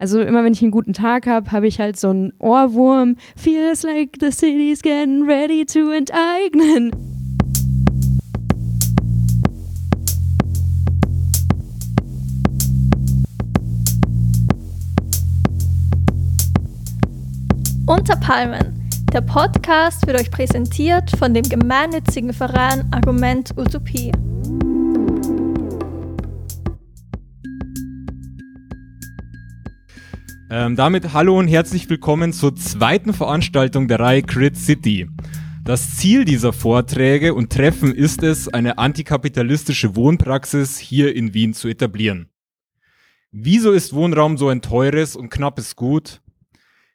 Also immer wenn ich einen guten Tag habe, habe ich halt so einen Ohrwurm. Feels like the city's getting ready to enteignen. Unter Palmen. Der Podcast wird euch präsentiert von dem gemeinnützigen Verein Argument Utopie. Ähm, damit hallo und herzlich willkommen zur zweiten Veranstaltung der Reihe Crit City. Das Ziel dieser Vorträge und Treffen ist es, eine antikapitalistische Wohnpraxis hier in Wien zu etablieren. Wieso ist Wohnraum so ein teures und knappes Gut?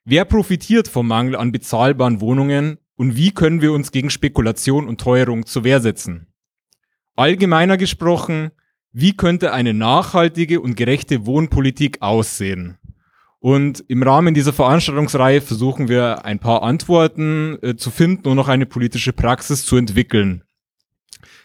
Wer profitiert vom Mangel an bezahlbaren Wohnungen und wie können wir uns gegen Spekulation und Teuerung zur Wehr setzen? Allgemeiner gesprochen, wie könnte eine nachhaltige und gerechte Wohnpolitik aussehen? Und im Rahmen dieser Veranstaltungsreihe versuchen wir ein paar Antworten äh, zu finden und noch eine politische Praxis zu entwickeln.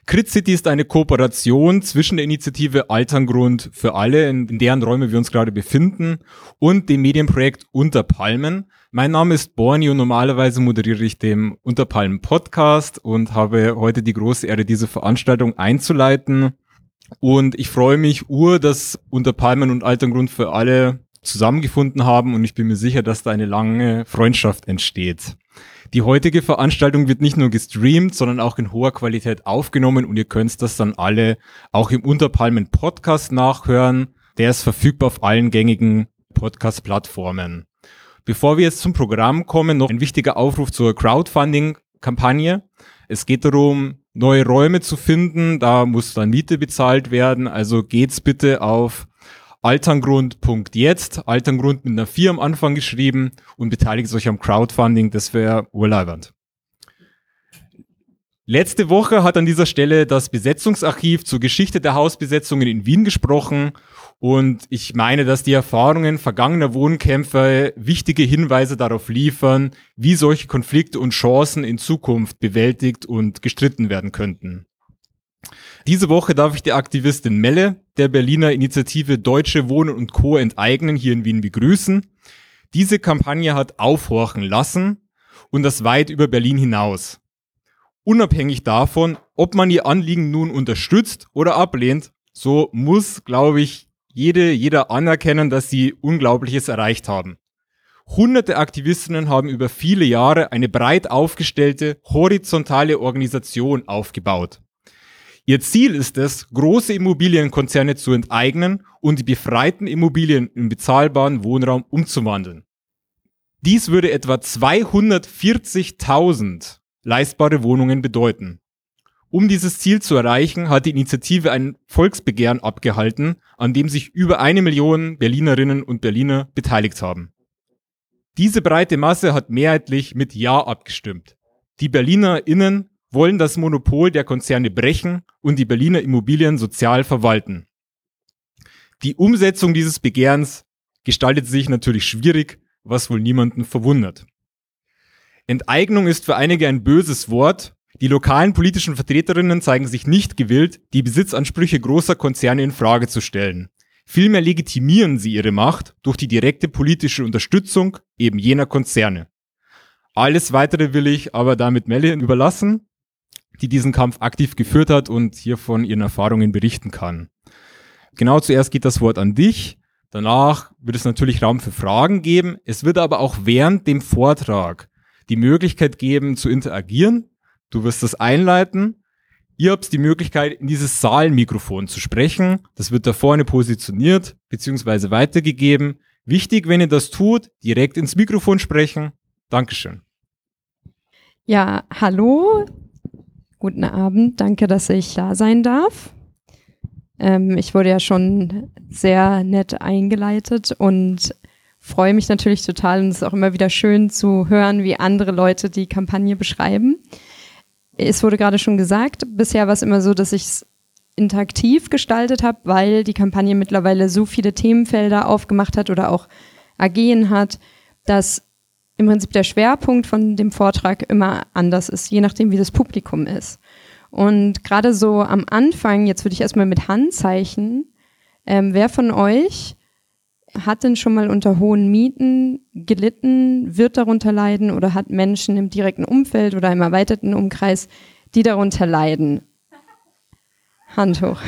Crit City ist eine Kooperation zwischen der Initiative Alterngrund für alle, in, in deren Räume wir uns gerade befinden, und dem Medienprojekt Unter Palmen. Mein Name ist Borni und normalerweise moderiere ich den Unterpalmen Podcast und habe heute die große Ehre, diese Veranstaltung einzuleiten. Und ich freue mich ur, dass Unter Palmen und Alterngrund für alle zusammengefunden haben und ich bin mir sicher, dass da eine lange Freundschaft entsteht. Die heutige Veranstaltung wird nicht nur gestreamt, sondern auch in hoher Qualität aufgenommen und ihr könnt das dann alle auch im Unterpalmen Podcast nachhören. Der ist verfügbar auf allen gängigen Podcast-Plattformen. Bevor wir jetzt zum Programm kommen, noch ein wichtiger Aufruf zur Crowdfunding-Kampagne. Es geht darum, neue Räume zu finden. Da muss dann Miete bezahlt werden. Also geht's bitte auf alterngrund.jetzt, Alterngrund mit einer 4 am Anfang geschrieben und beteiligt euch am Crowdfunding, das wäre urleibernd. Letzte Woche hat an dieser Stelle das Besetzungsarchiv zur Geschichte der Hausbesetzungen in Wien gesprochen und ich meine, dass die Erfahrungen vergangener Wohnkämpfer wichtige Hinweise darauf liefern, wie solche Konflikte und Chancen in Zukunft bewältigt und gestritten werden könnten. Diese Woche darf ich die Aktivistin Melle der Berliner Initiative Deutsche Wohnen und Co. enteignen hier in Wien begrüßen. Diese Kampagne hat aufhorchen lassen und das weit über Berlin hinaus. Unabhängig davon, ob man ihr Anliegen nun unterstützt oder ablehnt, so muss, glaube ich, jede, jeder anerkennen, dass sie Unglaubliches erreicht haben. Hunderte Aktivistinnen haben über viele Jahre eine breit aufgestellte, horizontale Organisation aufgebaut. Ihr Ziel ist es, große Immobilienkonzerne zu enteignen und die befreiten Immobilien in bezahlbaren Wohnraum umzuwandeln. Dies würde etwa 240.000 leistbare Wohnungen bedeuten. Um dieses Ziel zu erreichen, hat die Initiative ein Volksbegehren abgehalten, an dem sich über eine Million Berlinerinnen und Berliner beteiligt haben. Diese breite Masse hat mehrheitlich mit Ja abgestimmt. Die BerlinerInnen wollen das Monopol der Konzerne brechen und die Berliner Immobilien sozial verwalten. Die Umsetzung dieses Begehrens gestaltet sich natürlich schwierig, was wohl niemanden verwundert. Enteignung ist für einige ein böses Wort. Die lokalen politischen Vertreterinnen zeigen sich nicht gewillt, die Besitzansprüche großer Konzerne in Frage zu stellen. Vielmehr legitimieren sie ihre Macht durch die direkte politische Unterstützung eben jener Konzerne. Alles weitere will ich aber damit Melle überlassen die diesen Kampf aktiv geführt hat und hier von ihren Erfahrungen berichten kann. Genau zuerst geht das Wort an dich. Danach wird es natürlich Raum für Fragen geben. Es wird aber auch während dem Vortrag die Möglichkeit geben zu interagieren. Du wirst das einleiten. Ihr habt die Möglichkeit, in dieses Saalmikrofon zu sprechen. Das wird da vorne positioniert bzw. weitergegeben. Wichtig, wenn ihr das tut, direkt ins Mikrofon sprechen. Dankeschön. Ja, hallo. Guten Abend, danke, dass ich da sein darf. Ähm, ich wurde ja schon sehr nett eingeleitet und freue mich natürlich total und es ist auch immer wieder schön zu hören, wie andere Leute die Kampagne beschreiben. Es wurde gerade schon gesagt, bisher war es immer so, dass ich es interaktiv gestaltet habe, weil die Kampagne mittlerweile so viele Themenfelder aufgemacht hat oder auch AGen hat, dass im Prinzip der Schwerpunkt von dem Vortrag immer anders ist, je nachdem, wie das Publikum ist. Und gerade so am Anfang, jetzt würde ich erstmal mit Handzeichen, ähm, wer von euch hat denn schon mal unter hohen Mieten gelitten, wird darunter leiden oder hat Menschen im direkten Umfeld oder im erweiterten Umkreis, die darunter leiden? Hand hoch.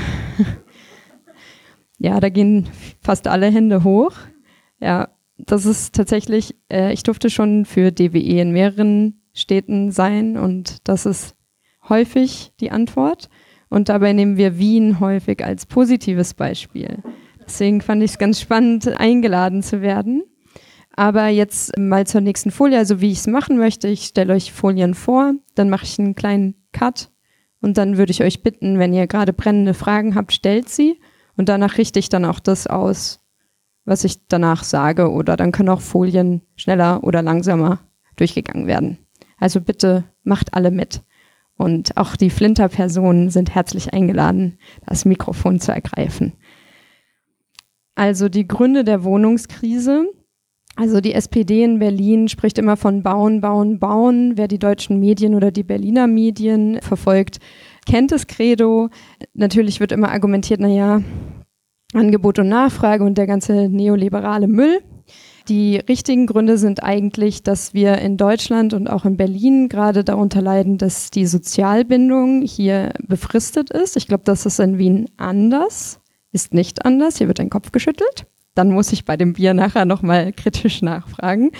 ja, da gehen fast alle Hände hoch. Ja, das ist tatsächlich, äh, ich durfte schon für DWE in mehreren Städten sein und das ist häufig die Antwort. Und dabei nehmen wir Wien häufig als positives Beispiel. Deswegen fand ich es ganz spannend, eingeladen zu werden. Aber jetzt mal zur nächsten Folie, also wie ich es machen möchte. Ich stelle euch Folien vor, dann mache ich einen kleinen Cut und dann würde ich euch bitten, wenn ihr gerade brennende Fragen habt, stellt sie und danach richte ich dann auch das aus, was ich danach sage oder dann können auch Folien schneller oder langsamer durchgegangen werden. Also bitte macht alle mit. Und auch die Flinter-Personen sind herzlich eingeladen, das Mikrofon zu ergreifen. Also die Gründe der Wohnungskrise. Also die SPD in Berlin spricht immer von Bauen, Bauen, Bauen. Wer die deutschen Medien oder die Berliner Medien verfolgt, kennt das Credo. Natürlich wird immer argumentiert, na ja, Angebot und Nachfrage und der ganze neoliberale Müll. Die richtigen Gründe sind eigentlich, dass wir in Deutschland und auch in Berlin gerade darunter leiden, dass die Sozialbindung hier befristet ist. Ich glaube, das ist in Wien anders. Ist nicht anders. Hier wird ein Kopf geschüttelt. Dann muss ich bei dem Bier nachher nochmal kritisch nachfragen.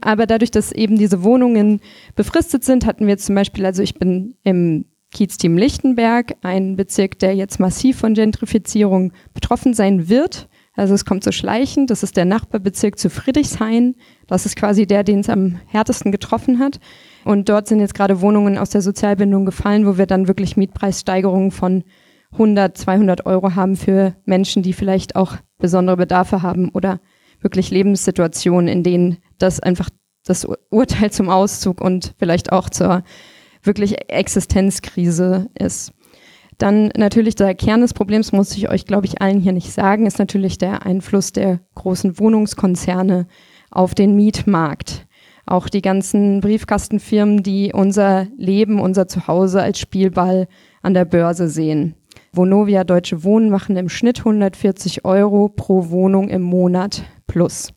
Aber dadurch, dass eben diese Wohnungen befristet sind, hatten wir zum Beispiel, also ich bin im Kiezteam Lichtenberg, ein Bezirk, der jetzt massiv von Gentrifizierung betroffen sein wird. Also es kommt so schleichend. Das ist der Nachbarbezirk zu Friedrichshain. Das ist quasi der, den es am härtesten getroffen hat. Und dort sind jetzt gerade Wohnungen aus der Sozialbindung gefallen, wo wir dann wirklich Mietpreissteigerungen von 100, 200 Euro haben für Menschen, die vielleicht auch besondere Bedarfe haben oder wirklich Lebenssituationen, in denen das einfach das Urteil zum Auszug und vielleicht auch zur wirklich Existenzkrise ist. Dann natürlich der Kern des Problems, muss ich euch, glaube ich, allen hier nicht sagen, ist natürlich der Einfluss der großen Wohnungskonzerne auf den Mietmarkt. Auch die ganzen Briefkastenfirmen, die unser Leben, unser Zuhause als Spielball an der Börse sehen. Vonovia Deutsche Wohnen machen im Schnitt 140 Euro pro Wohnung im Monat plus.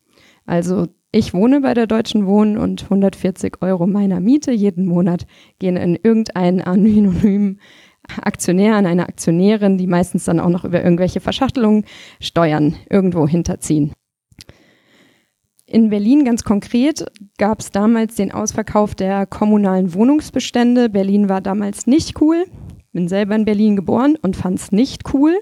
Also ich wohne bei der Deutschen Wohnen und 140 Euro meiner Miete jeden Monat gehen in irgendeinen anonymen Aktionär, an eine Aktionärin, die meistens dann auch noch über irgendwelche Verschachtelungen Steuern irgendwo hinterziehen. In Berlin ganz konkret gab es damals den Ausverkauf der kommunalen Wohnungsbestände. Berlin war damals nicht cool. Bin selber in Berlin geboren und fand es nicht cool.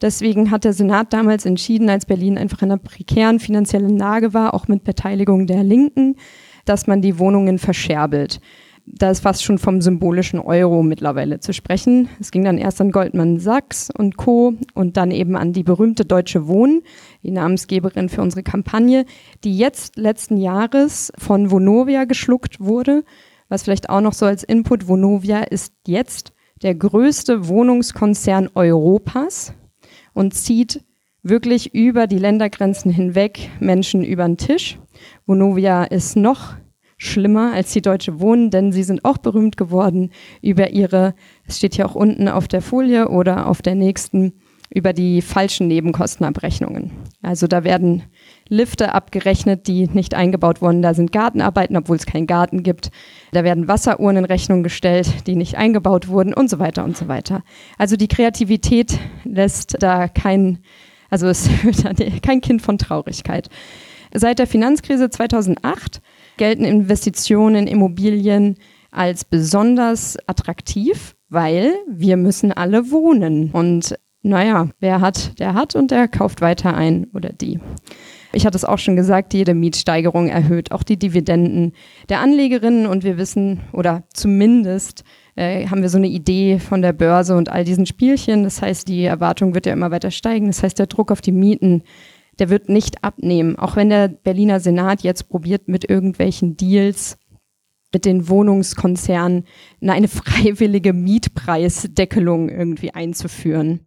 Deswegen hat der Senat damals entschieden, als Berlin einfach in einer prekären finanziellen Lage war, auch mit Beteiligung der Linken, dass man die Wohnungen verscherbelt da ist fast schon vom symbolischen Euro mittlerweile zu sprechen. Es ging dann erst an Goldman Sachs und Co. und dann eben an die berühmte Deutsche Wohnen, die Namensgeberin für unsere Kampagne, die jetzt letzten Jahres von Vonovia geschluckt wurde. Was vielleicht auch noch so als Input, Vonovia ist jetzt der größte Wohnungskonzern Europas und zieht wirklich über die Ländergrenzen hinweg Menschen über den Tisch. Vonovia ist noch schlimmer als die Deutsche Wohnen, denn sie sind auch berühmt geworden über ihre, es steht hier auch unten auf der Folie oder auf der nächsten, über die falschen Nebenkostenabrechnungen. Also da werden Lifte abgerechnet, die nicht eingebaut wurden. Da sind Gartenarbeiten, obwohl es keinen Garten gibt. Da werden Wasseruhren in Rechnung gestellt, die nicht eingebaut wurden und so weiter und so weiter. Also die Kreativität lässt da kein, also wird kein Kind von Traurigkeit. Seit der Finanzkrise 2008 gelten Investitionen in Immobilien als besonders attraktiv, weil wir müssen alle wohnen. Und naja, wer hat, der hat und der kauft weiter ein oder die. Ich hatte es auch schon gesagt, jede Mietsteigerung erhöht auch die Dividenden der Anlegerinnen und wir wissen, oder zumindest äh, haben wir so eine Idee von der Börse und all diesen Spielchen. Das heißt, die Erwartung wird ja immer weiter steigen. Das heißt, der Druck auf die Mieten der wird nicht abnehmen. Auch wenn der Berliner Senat jetzt probiert, mit irgendwelchen Deals mit den Wohnungskonzernen eine freiwillige Mietpreisdeckelung irgendwie einzuführen.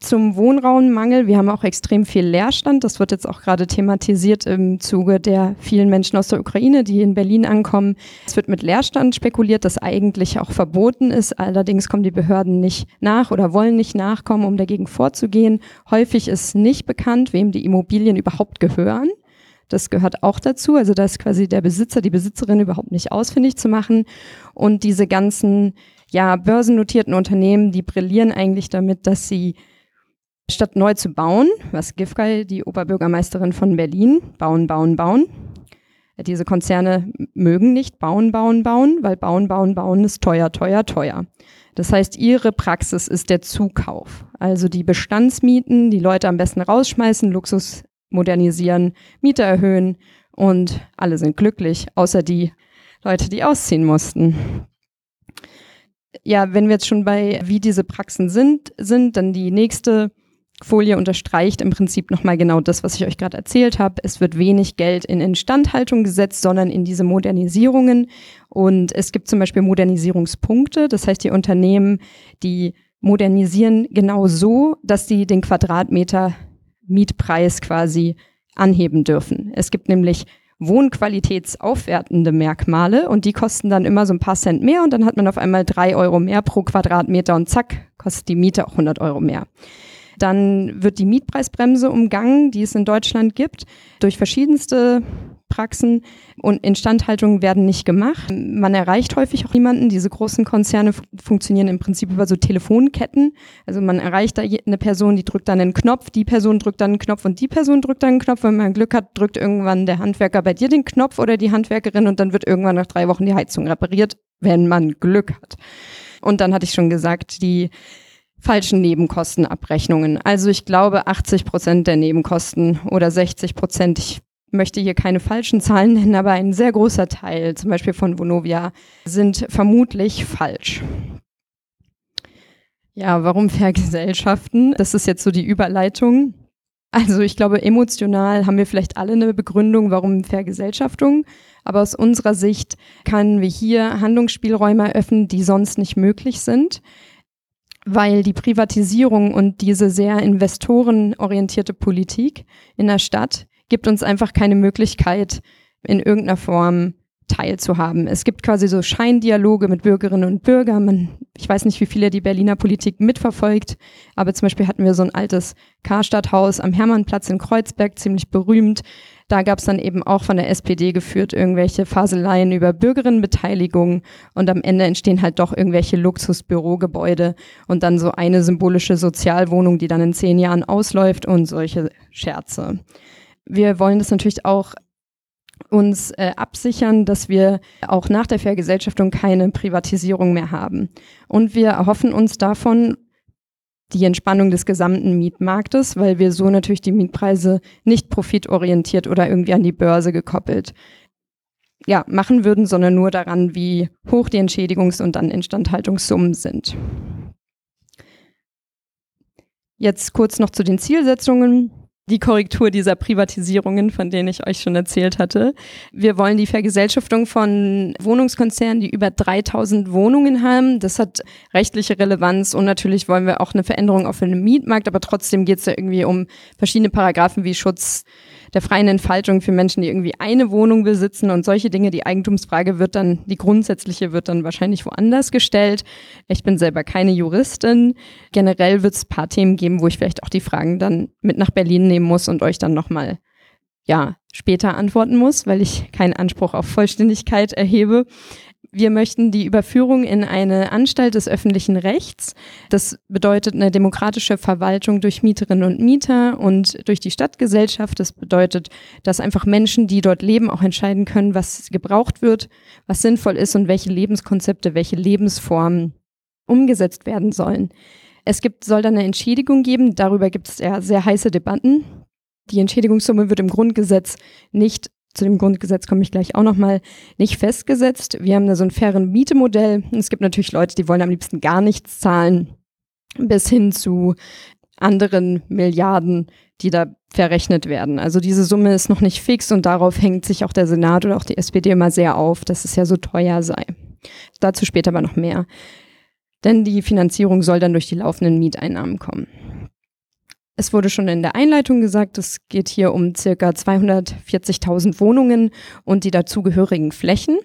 zum Wohnraummangel. Wir haben auch extrem viel Leerstand. Das wird jetzt auch gerade thematisiert im Zuge der vielen Menschen aus der Ukraine, die in Berlin ankommen. Es wird mit Leerstand spekuliert, das eigentlich auch verboten ist. Allerdings kommen die Behörden nicht nach oder wollen nicht nachkommen, um dagegen vorzugehen. Häufig ist nicht bekannt, wem die Immobilien überhaupt gehören. Das gehört auch dazu. Also da ist quasi der Besitzer, die Besitzerin überhaupt nicht ausfindig zu machen. Und diese ganzen ja, börsennotierten Unternehmen, die brillieren eigentlich damit, dass sie statt neu zu bauen, was Giffey, die Oberbürgermeisterin von Berlin, bauen, bauen, bauen. Diese Konzerne mögen nicht bauen, bauen, bauen, weil bauen, bauen, bauen ist teuer, teuer, teuer. Das heißt, ihre Praxis ist der Zukauf. Also die Bestandsmieten, die Leute am besten rausschmeißen, Luxus modernisieren, Miete erhöhen und alle sind glücklich, außer die Leute, die ausziehen mussten ja, wenn wir jetzt schon bei, wie diese Praxen sind, sind, dann die nächste Folie unterstreicht im Prinzip nochmal genau das, was ich euch gerade erzählt habe. Es wird wenig Geld in Instandhaltung gesetzt, sondern in diese Modernisierungen. Und es gibt zum Beispiel Modernisierungspunkte. Das heißt, die Unternehmen, die modernisieren genau so, dass sie den Quadratmeter Mietpreis quasi anheben dürfen. Es gibt nämlich wohnqualitätsaufwertende Merkmale und die kosten dann immer so ein paar Cent mehr und dann hat man auf einmal drei Euro mehr pro Quadratmeter und zack, kostet die Miete auch 100 Euro mehr. Dann wird die Mietpreisbremse umgangen, die es in Deutschland gibt, durch verschiedenste Praxen und Instandhaltungen werden nicht gemacht. Man erreicht häufig auch niemanden. Diese großen Konzerne funktionieren im Prinzip über so Telefonketten. Also man erreicht da eine Person, die drückt dann einen Knopf, die Person drückt dann einen Knopf und die Person drückt dann einen Knopf. Wenn man Glück hat, drückt irgendwann der Handwerker bei dir den Knopf oder die Handwerkerin und dann wird irgendwann nach drei Wochen die Heizung repariert, wenn man Glück hat. Und dann hatte ich schon gesagt, die falschen Nebenkostenabrechnungen. Also ich glaube 80 Prozent der Nebenkosten oder 60 Prozent, ich möchte hier keine falschen Zahlen nennen, aber ein sehr großer Teil, zum Beispiel von Vonovia, sind vermutlich falsch. Ja, warum Vergesellschaften? Das ist jetzt so die Überleitung. Also ich glaube, emotional haben wir vielleicht alle eine Begründung, warum Vergesellschaftung. Aber aus unserer Sicht können wir hier Handlungsspielräume eröffnen, die sonst nicht möglich sind weil die Privatisierung und diese sehr investorenorientierte Politik in der Stadt gibt uns einfach keine Möglichkeit, in irgendeiner Form teilzuhaben. Es gibt quasi so Scheindialoge mit Bürgerinnen und Bürgern. Man, ich weiß nicht, wie viele die Berliner Politik mitverfolgt, aber zum Beispiel hatten wir so ein altes Karstadthaus am Hermannplatz in Kreuzberg, ziemlich berühmt. Da gab es dann eben auch von der SPD geführt irgendwelche Faseleien über Bürgerinnenbeteiligung und am Ende entstehen halt doch irgendwelche Luxusbürogebäude und dann so eine symbolische Sozialwohnung, die dann in zehn Jahren ausläuft und solche Scherze. Wir wollen das natürlich auch uns äh, absichern, dass wir auch nach der Vergesellschaftung keine Privatisierung mehr haben. Und wir erhoffen uns davon die Entspannung des gesamten Mietmarktes, weil wir so natürlich die Mietpreise nicht profitorientiert oder irgendwie an die Börse gekoppelt ja, machen würden, sondern nur daran, wie hoch die Entschädigungs- und dann Instandhaltungssummen sind. Jetzt kurz noch zu den Zielsetzungen die Korrektur dieser Privatisierungen, von denen ich euch schon erzählt hatte. Wir wollen die Vergesellschaftung von Wohnungskonzernen, die über 3000 Wohnungen haben. Das hat rechtliche Relevanz und natürlich wollen wir auch eine Veränderung auf dem Mietmarkt, aber trotzdem geht es ja irgendwie um verschiedene Paragraphen wie Schutz der freien Entfaltung für Menschen, die irgendwie eine Wohnung besitzen und solche Dinge. Die Eigentumsfrage wird dann, die grundsätzliche wird dann wahrscheinlich woanders gestellt. Ich bin selber keine Juristin. Generell wird es ein paar Themen geben, wo ich vielleicht auch die Fragen dann mit nach Berlin nehmen muss und euch dann nochmal ja, später antworten muss, weil ich keinen Anspruch auf Vollständigkeit erhebe. Wir möchten die Überführung in eine Anstalt des öffentlichen Rechts. Das bedeutet eine demokratische Verwaltung durch Mieterinnen und Mieter und durch die Stadtgesellschaft. Das bedeutet, dass einfach Menschen, die dort leben, auch entscheiden können, was gebraucht wird, was sinnvoll ist und welche Lebenskonzepte, welche Lebensformen umgesetzt werden sollen. Es gibt, soll dann eine Entschädigung geben. Darüber gibt es ja sehr heiße Debatten. Die Entschädigungssumme wird im Grundgesetz nicht zu dem Grundgesetz komme ich gleich auch nochmal, nicht festgesetzt. Wir haben da so ein fairen Mietemodell. Es gibt natürlich Leute, die wollen am liebsten gar nichts zahlen, bis hin zu anderen Milliarden, die da verrechnet werden. Also diese Summe ist noch nicht fix und darauf hängt sich auch der Senat oder auch die SPD immer sehr auf, dass es ja so teuer sei. Dazu später aber noch mehr. Denn die Finanzierung soll dann durch die laufenden Mieteinnahmen kommen. Es wurde schon in der Einleitung gesagt, es geht hier um circa 240.000 Wohnungen und die dazugehörigen Flächen.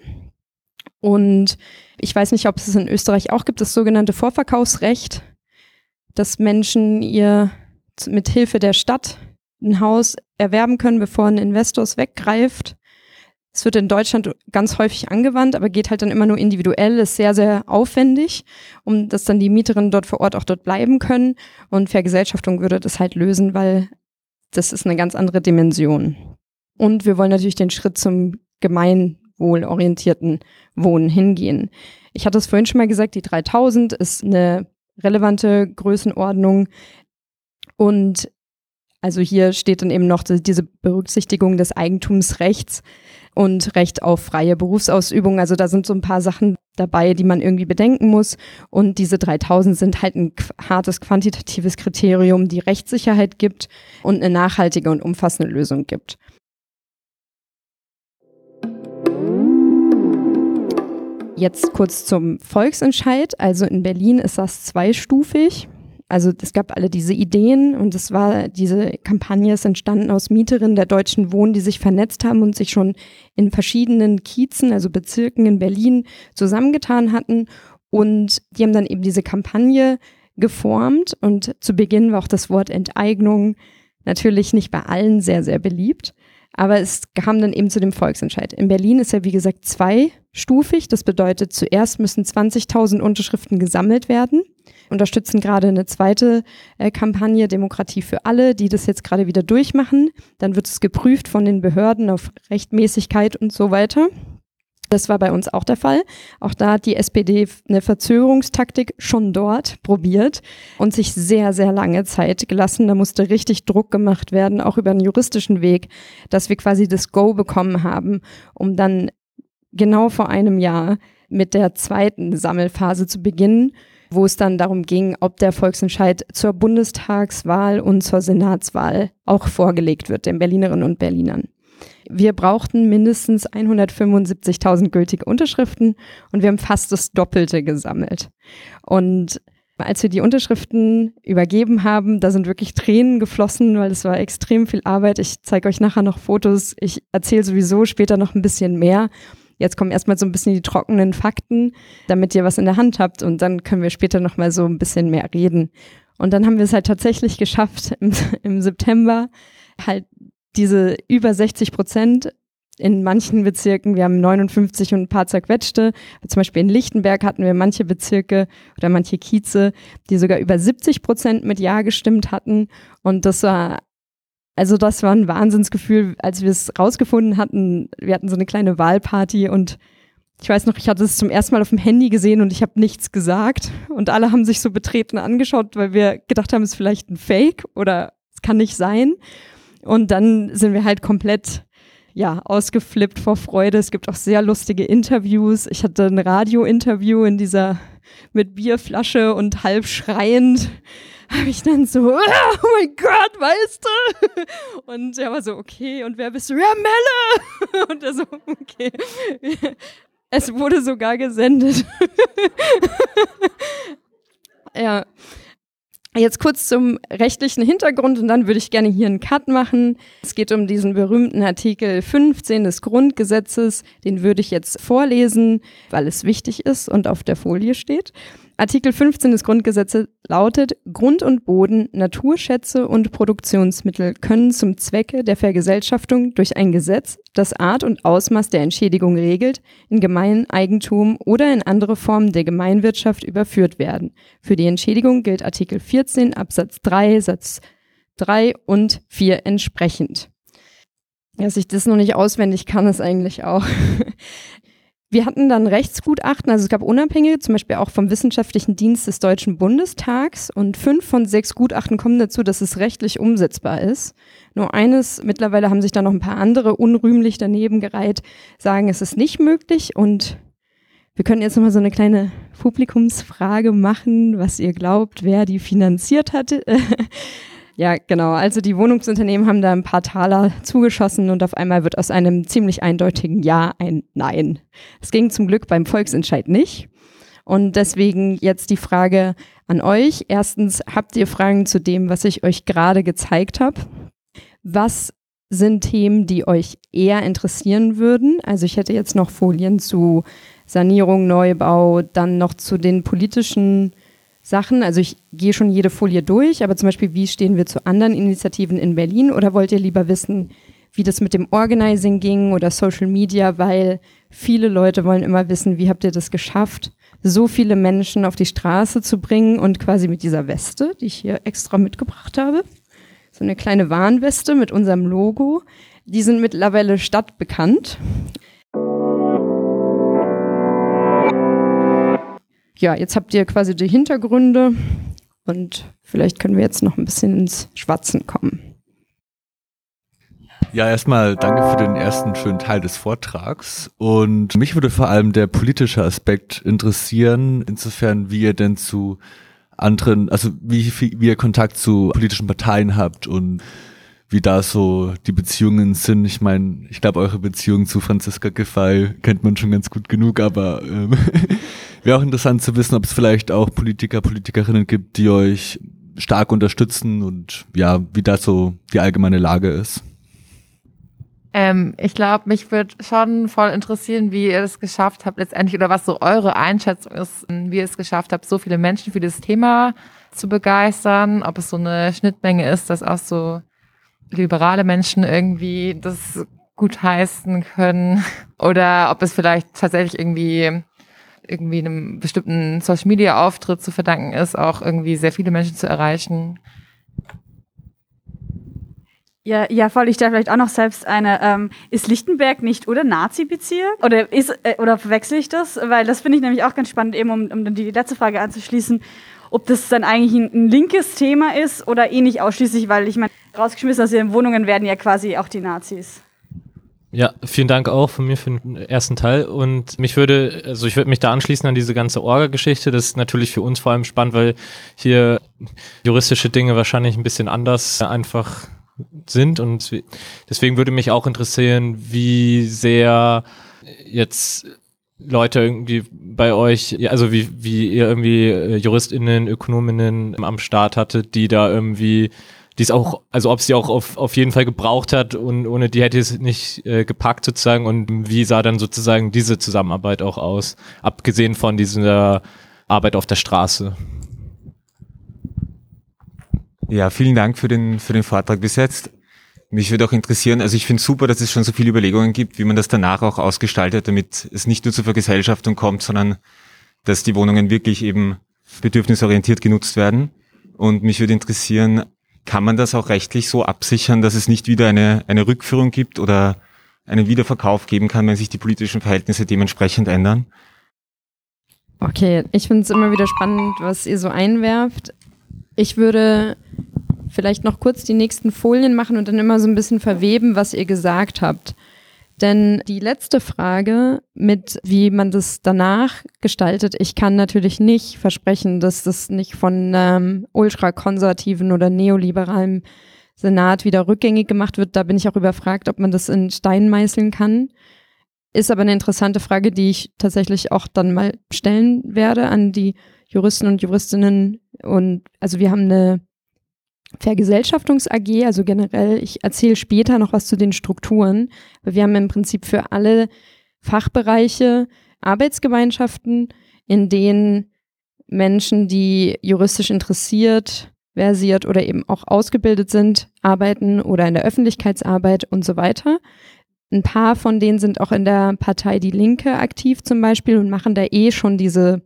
Und ich weiß nicht, ob es in Österreich auch gibt, das sogenannte Vorverkaufsrecht, dass Menschen ihr mit Hilfe der Stadt ein Haus erwerben können, bevor ein Investor es weggreift. Es wird in Deutschland ganz häufig angewandt, aber geht halt dann immer nur individuell, ist sehr, sehr aufwendig, um dass dann die Mieterinnen dort vor Ort auch dort bleiben können. Und Vergesellschaftung würde das halt lösen, weil das ist eine ganz andere Dimension. Und wir wollen natürlich den Schritt zum gemeinwohlorientierten Wohnen hingehen. Ich hatte es vorhin schon mal gesagt, die 3000 ist eine relevante Größenordnung. Und also hier steht dann eben noch diese Berücksichtigung des Eigentumsrechts und Recht auf freie Berufsausübung. Also da sind so ein paar Sachen dabei, die man irgendwie bedenken muss. Und diese 3000 sind halt ein hartes quantitatives Kriterium, die Rechtssicherheit gibt und eine nachhaltige und umfassende Lösung gibt. Jetzt kurz zum Volksentscheid. Also in Berlin ist das zweistufig. Also es gab alle diese Ideen und es war, diese Kampagne ist entstanden aus Mieterinnen der Deutschen Wohnen, die sich vernetzt haben und sich schon in verschiedenen Kiezen, also Bezirken in Berlin zusammengetan hatten. Und die haben dann eben diese Kampagne geformt und zu Beginn war auch das Wort Enteignung natürlich nicht bei allen sehr, sehr beliebt. Aber es kam dann eben zu dem Volksentscheid. In Berlin ist er, wie gesagt, zweistufig. Das bedeutet, zuerst müssen 20.000 Unterschriften gesammelt werden unterstützen gerade eine zweite äh, Kampagne Demokratie für alle, die das jetzt gerade wieder durchmachen. Dann wird es geprüft von den Behörden auf Rechtmäßigkeit und so weiter. Das war bei uns auch der Fall. Auch da hat die SPD eine Verzögerungstaktik schon dort probiert und sich sehr, sehr lange Zeit gelassen. Da musste richtig Druck gemacht werden, auch über einen juristischen Weg, dass wir quasi das Go bekommen haben, um dann genau vor einem Jahr mit der zweiten Sammelphase zu beginnen wo es dann darum ging, ob der Volksentscheid zur Bundestagswahl und zur Senatswahl auch vorgelegt wird, den Berlinerinnen und Berlinern. Wir brauchten mindestens 175.000 gültige Unterschriften und wir haben fast das Doppelte gesammelt. Und als wir die Unterschriften übergeben haben, da sind wirklich Tränen geflossen, weil es war extrem viel Arbeit. Ich zeige euch nachher noch Fotos. Ich erzähle sowieso später noch ein bisschen mehr. Jetzt kommen erstmal so ein bisschen die trockenen Fakten, damit ihr was in der Hand habt und dann können wir später nochmal so ein bisschen mehr reden. Und dann haben wir es halt tatsächlich geschafft, im, im September halt diese über 60 Prozent in manchen Bezirken, wir haben 59 und ein paar zerquetschte. Zum Beispiel in Lichtenberg hatten wir manche Bezirke oder manche Kieze, die sogar über 70 Prozent mit Ja gestimmt hatten. Und das war also das war ein Wahnsinnsgefühl, als wir es rausgefunden hatten. Wir hatten so eine kleine Wahlparty und ich weiß noch, ich hatte es zum ersten Mal auf dem Handy gesehen und ich habe nichts gesagt und alle haben sich so betreten angeschaut, weil wir gedacht haben, es ist vielleicht ein Fake oder es kann nicht sein. Und dann sind wir halt komplett ja, ausgeflippt vor Freude. Es gibt auch sehr lustige Interviews. Ich hatte ein Radio-Interview in dieser mit Bierflasche und halb schreiend habe ich dann so, oh mein Gott, weißt du? Und er war so, okay, und wer bist du? Ja, Melle! Und er so, okay. Es wurde sogar gesendet. ja. Jetzt kurz zum rechtlichen Hintergrund und dann würde ich gerne hier einen Cut machen. Es geht um diesen berühmten Artikel 15 des Grundgesetzes. Den würde ich jetzt vorlesen, weil es wichtig ist und auf der Folie steht. Artikel 15 des Grundgesetzes lautet, Grund und Boden, Naturschätze und Produktionsmittel können zum Zwecke der Vergesellschaftung durch ein Gesetz, das Art und Ausmaß der Entschädigung regelt, in Gemeineigentum oder in andere Formen der Gemeinwirtschaft überführt werden. Für die Entschädigung gilt Artikel 14 Absatz 3 Satz 3 und 4 entsprechend. Dass ich das noch nicht auswendig kann, ist eigentlich auch. Wir hatten dann Rechtsgutachten, also es gab unabhängige, zum Beispiel auch vom Wissenschaftlichen Dienst des Deutschen Bundestags und fünf von sechs Gutachten kommen dazu, dass es rechtlich umsetzbar ist. Nur eines, mittlerweile haben sich da noch ein paar andere unrühmlich daneben gereiht, sagen, es ist nicht möglich und wir können jetzt nochmal so eine kleine Publikumsfrage machen, was ihr glaubt, wer die finanziert hat. Ja, genau. Also die Wohnungsunternehmen haben da ein paar Taler zugeschossen und auf einmal wird aus einem ziemlich eindeutigen Ja ein Nein. Es ging zum Glück beim Volksentscheid nicht. Und deswegen jetzt die Frage an euch. Erstens, habt ihr Fragen zu dem, was ich euch gerade gezeigt habe? Was sind Themen, die euch eher interessieren würden? Also ich hätte jetzt noch Folien zu Sanierung, Neubau, dann noch zu den politischen Sachen. Also ich gehe schon jede Folie durch, aber zum Beispiel, wie stehen wir zu anderen Initiativen in Berlin? Oder wollt ihr lieber wissen, wie das mit dem Organizing ging oder Social Media, weil viele Leute wollen immer wissen, wie habt ihr das geschafft, so viele Menschen auf die Straße zu bringen und quasi mit dieser Weste, die ich hier extra mitgebracht habe, so eine kleine Warnweste mit unserem Logo, die sind mittlerweile stadtbekannt. Ja, jetzt habt ihr quasi die Hintergründe und vielleicht können wir jetzt noch ein bisschen ins Schwatzen kommen. Ja, erstmal danke für den ersten schönen Teil des Vortrags. Und mich würde vor allem der politische Aspekt interessieren, insofern wie ihr denn zu anderen, also wie, wie ihr Kontakt zu politischen Parteien habt und wie da so die Beziehungen sind. Ich meine, ich glaube, eure Beziehung zu Franziska Giffey kennt man schon ganz gut genug, aber ähm, wäre auch interessant zu wissen, ob es vielleicht auch Politiker, Politikerinnen gibt, die euch stark unterstützen und ja, wie da so die allgemeine Lage ist. Ähm, ich glaube, mich würde schon voll interessieren, wie ihr es geschafft habt letztendlich oder was so eure Einschätzung ist, wie ihr es geschafft habt, so viele Menschen für dieses Thema zu begeistern. Ob es so eine Schnittmenge ist, dass auch so liberale Menschen irgendwie das gut heißen können oder ob es vielleicht tatsächlich irgendwie irgendwie einem bestimmten Social Media Auftritt zu verdanken ist, auch irgendwie sehr viele Menschen zu erreichen. Ja, ja, voll. Ich da vielleicht auch noch selbst eine. Ähm, ist Lichtenberg nicht oder Nazi-Bezirk? Oder ist äh, oder verwechsel ich das? Weil das finde ich nämlich auch ganz spannend, eben um, um die letzte Frage anzuschließen, ob das dann eigentlich ein, ein linkes Thema ist oder eh nicht ausschließlich, weil ich meine, rausgeschmissen aus ihren Wohnungen werden ja quasi auch die Nazis. Ja, vielen Dank auch von mir für den ersten Teil. Und mich würde, also ich würde mich da anschließen an diese ganze Orga-Geschichte. Das ist natürlich für uns vor allem spannend, weil hier juristische Dinge wahrscheinlich ein bisschen anders einfach sind. Und deswegen würde mich auch interessieren, wie sehr jetzt Leute irgendwie bei euch, also wie, wie ihr irgendwie äh, JuristInnen, ÖkonomInnen am Start hattet, die da irgendwie, die es auch, also ob sie auch auf, auf jeden Fall gebraucht hat und ohne die hätte es nicht äh, gepackt sozusagen und wie sah dann sozusagen diese Zusammenarbeit auch aus, abgesehen von dieser Arbeit auf der Straße. Ja, vielen Dank für den, für den Vortrag bis jetzt. Mich würde auch interessieren, also ich finde super, dass es schon so viele Überlegungen gibt, wie man das danach auch ausgestaltet, damit es nicht nur zur Vergesellschaftung kommt, sondern dass die Wohnungen wirklich eben bedürfnisorientiert genutzt werden. Und mich würde interessieren, kann man das auch rechtlich so absichern, dass es nicht wieder eine, eine Rückführung gibt oder einen Wiederverkauf geben kann, wenn sich die politischen Verhältnisse dementsprechend ändern? Okay, ich finde es immer wieder spannend, was ihr so einwerft. Ich würde vielleicht noch kurz die nächsten Folien machen und dann immer so ein bisschen verweben, was ihr gesagt habt. Denn die letzte Frage mit, wie man das danach gestaltet, ich kann natürlich nicht versprechen, dass das nicht von ähm, ultrakonservativen oder neoliberalen Senat wieder rückgängig gemacht wird. Da bin ich auch überfragt, ob man das in Stein meißeln kann. Ist aber eine interessante Frage, die ich tatsächlich auch dann mal stellen werde an die Juristen und Juristinnen. Und also wir haben eine Vergesellschaftungs AG, also generell, ich erzähle später noch was zu den Strukturen, wir haben im Prinzip für alle Fachbereiche Arbeitsgemeinschaften, in denen Menschen, die juristisch interessiert, versiert oder eben auch ausgebildet sind, arbeiten oder in der Öffentlichkeitsarbeit und so weiter. Ein paar von denen sind auch in der Partei Die Linke aktiv zum Beispiel und machen da eh schon diese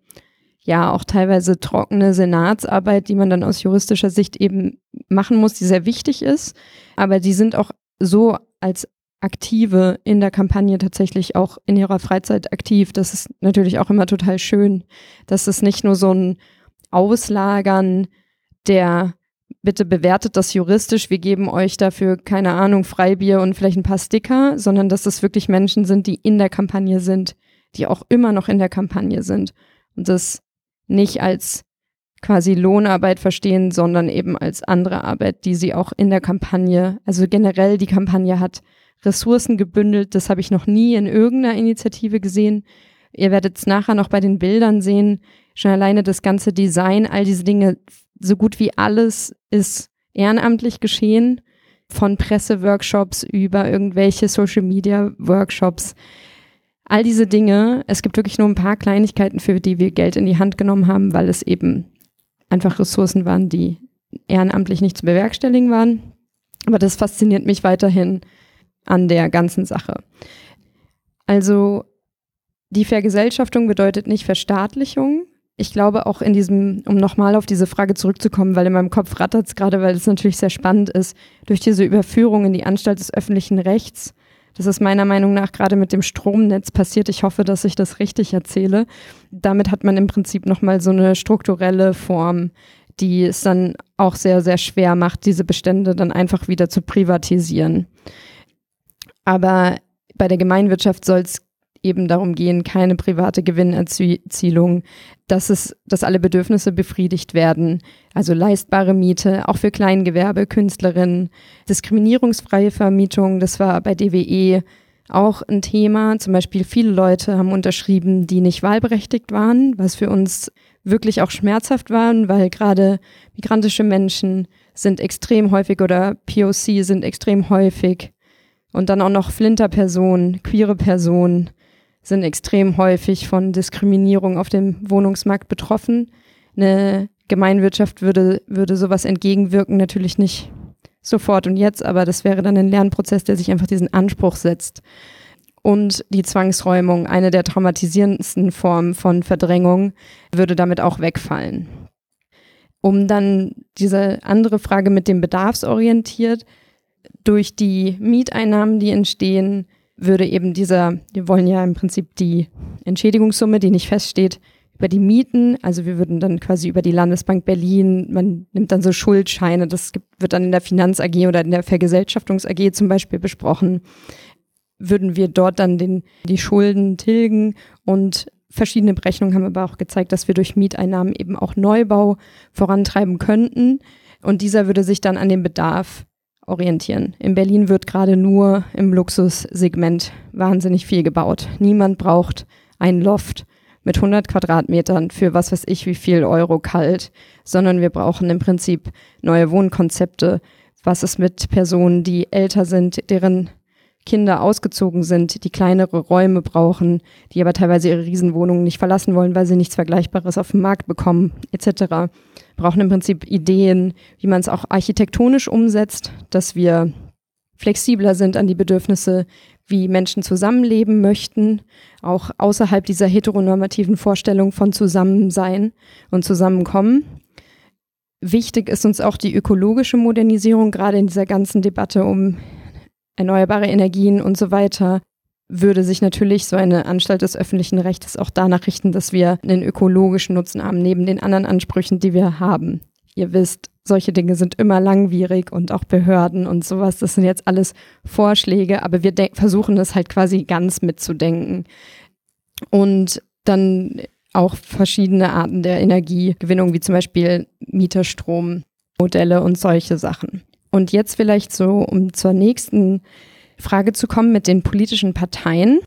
ja auch teilweise trockene Senatsarbeit, die man dann aus juristischer Sicht eben machen muss, die sehr wichtig ist. Aber die sind auch so als Aktive in der Kampagne tatsächlich auch in ihrer Freizeit aktiv. Das ist natürlich auch immer total schön, dass es nicht nur so ein Auslagern der bitte bewertet das juristisch, wir geben euch dafür, keine Ahnung, Freibier und vielleicht ein paar Sticker, sondern dass es wirklich Menschen sind, die in der Kampagne sind, die auch immer noch in der Kampagne sind. Und das nicht als quasi Lohnarbeit verstehen, sondern eben als andere Arbeit, die sie auch in der Kampagne, also generell die Kampagne hat Ressourcen gebündelt, das habe ich noch nie in irgendeiner Initiative gesehen. Ihr werdet es nachher noch bei den Bildern sehen. Schon alleine das ganze Design, all diese Dinge, so gut wie alles ist ehrenamtlich geschehen. Von Presseworkshops über irgendwelche Social Media Workshops. All diese Dinge, es gibt wirklich nur ein paar Kleinigkeiten, für die wir Geld in die Hand genommen haben, weil es eben einfach Ressourcen waren, die ehrenamtlich nicht zu bewerkstelligen waren. Aber das fasziniert mich weiterhin an der ganzen Sache. Also die Vergesellschaftung bedeutet nicht Verstaatlichung. Ich glaube auch in diesem, um nochmal auf diese Frage zurückzukommen, weil in meinem Kopf rattert es gerade, weil es natürlich sehr spannend ist, durch diese Überführung in die Anstalt des öffentlichen Rechts, das ist meiner Meinung nach gerade mit dem Stromnetz passiert. Ich hoffe, dass ich das richtig erzähle. Damit hat man im Prinzip nochmal so eine strukturelle Form, die es dann auch sehr, sehr schwer macht, diese Bestände dann einfach wieder zu privatisieren. Aber bei der Gemeinwirtschaft soll es eben darum gehen, keine private Gewinnerzielung, dass es, dass alle Bedürfnisse befriedigt werden, also leistbare Miete, auch für Kleingewerbe, Künstlerinnen, diskriminierungsfreie Vermietung, das war bei DWE auch ein Thema. Zum Beispiel viele Leute haben unterschrieben, die nicht wahlberechtigt waren, was für uns wirklich auch schmerzhaft war, weil gerade migrantische Menschen sind extrem häufig oder POC sind extrem häufig. Und dann auch noch Flinterpersonen, queere Personen sind extrem häufig von Diskriminierung auf dem Wohnungsmarkt betroffen. Eine Gemeinwirtschaft würde, würde sowas entgegenwirken, natürlich nicht sofort und jetzt, aber das wäre dann ein Lernprozess, der sich einfach diesen Anspruch setzt. Und die Zwangsräumung, eine der traumatisierendsten Formen von Verdrängung, würde damit auch wegfallen. Um dann diese andere Frage mit dem bedarfsorientiert, durch die Mieteinnahmen, die entstehen, würde eben dieser, wir wollen ja im Prinzip die Entschädigungssumme, die nicht feststeht, über die Mieten, also wir würden dann quasi über die Landesbank Berlin, man nimmt dann so Schuldscheine, das gibt, wird dann in der Finanz AG oder in der Vergesellschaftungs AG zum Beispiel besprochen, würden wir dort dann den, die Schulden tilgen und verschiedene Berechnungen haben aber auch gezeigt, dass wir durch Mieteinnahmen eben auch Neubau vorantreiben könnten. Und dieser würde sich dann an dem Bedarf orientieren. In Berlin wird gerade nur im Luxussegment wahnsinnig viel gebaut. Niemand braucht ein Loft mit 100 Quadratmetern für was weiß ich wie viel Euro kalt, sondern wir brauchen im Prinzip neue Wohnkonzepte. Was ist mit Personen, die älter sind, deren Kinder ausgezogen sind, die kleinere Räume brauchen, die aber teilweise ihre Riesenwohnungen nicht verlassen wollen, weil sie nichts Vergleichbares auf dem Markt bekommen, etc brauchen im Prinzip Ideen, wie man es auch architektonisch umsetzt, dass wir flexibler sind an die Bedürfnisse, wie Menschen zusammenleben möchten, auch außerhalb dieser heteronormativen Vorstellung von Zusammensein und Zusammenkommen. Wichtig ist uns auch die ökologische Modernisierung, gerade in dieser ganzen Debatte um erneuerbare Energien und so weiter würde sich natürlich so eine Anstalt des öffentlichen Rechts auch danach richten, dass wir einen ökologischen Nutzen haben, neben den anderen Ansprüchen, die wir haben. Ihr wisst, solche Dinge sind immer langwierig und auch Behörden und sowas. Das sind jetzt alles Vorschläge, aber wir versuchen das halt quasi ganz mitzudenken. Und dann auch verschiedene Arten der Energiegewinnung, wie zum Beispiel Mieterstrommodelle und solche Sachen. Und jetzt vielleicht so, um zur nächsten Frage zu kommen mit den politischen Parteien.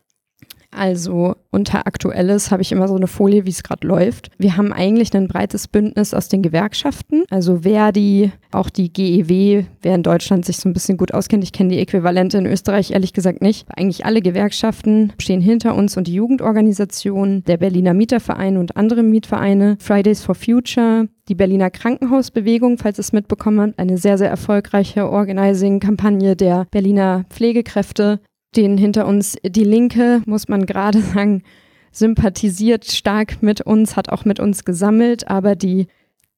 Also unter Aktuelles habe ich immer so eine Folie, wie es gerade läuft. Wir haben eigentlich ein breites Bündnis aus den Gewerkschaften, also Verdi, auch die GEW, wer in Deutschland sich so ein bisschen gut auskennt. Ich kenne die Äquivalente in Österreich ehrlich gesagt nicht. Eigentlich alle Gewerkschaften stehen hinter uns und die Jugendorganisation, der Berliner Mieterverein und andere Mietvereine, Fridays for Future, die Berliner Krankenhausbewegung, falls es mitbekommen habt, eine sehr, sehr erfolgreiche Organizing-Kampagne der Berliner Pflegekräfte, stehen hinter uns. Die Linke, muss man gerade sagen, sympathisiert stark mit uns, hat auch mit uns gesammelt, aber die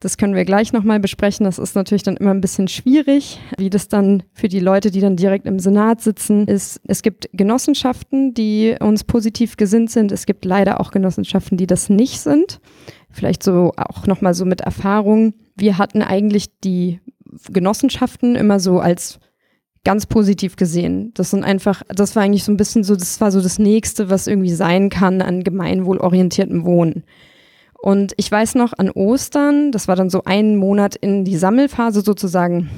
das können wir gleich nochmal besprechen. Das ist natürlich dann immer ein bisschen schwierig, wie das dann für die Leute, die dann direkt im Senat sitzen, ist. Es gibt Genossenschaften, die uns positiv gesinnt sind. Es gibt leider auch Genossenschaften, die das nicht sind. Vielleicht so auch nochmal so mit Erfahrung. Wir hatten eigentlich die Genossenschaften immer so als ganz positiv gesehen. Das sind einfach, das war eigentlich so ein bisschen so, das war so das nächste, was irgendwie sein kann an gemeinwohlorientiertem Wohnen. Und ich weiß noch an Ostern, das war dann so ein Monat in die Sammelphase sozusagen,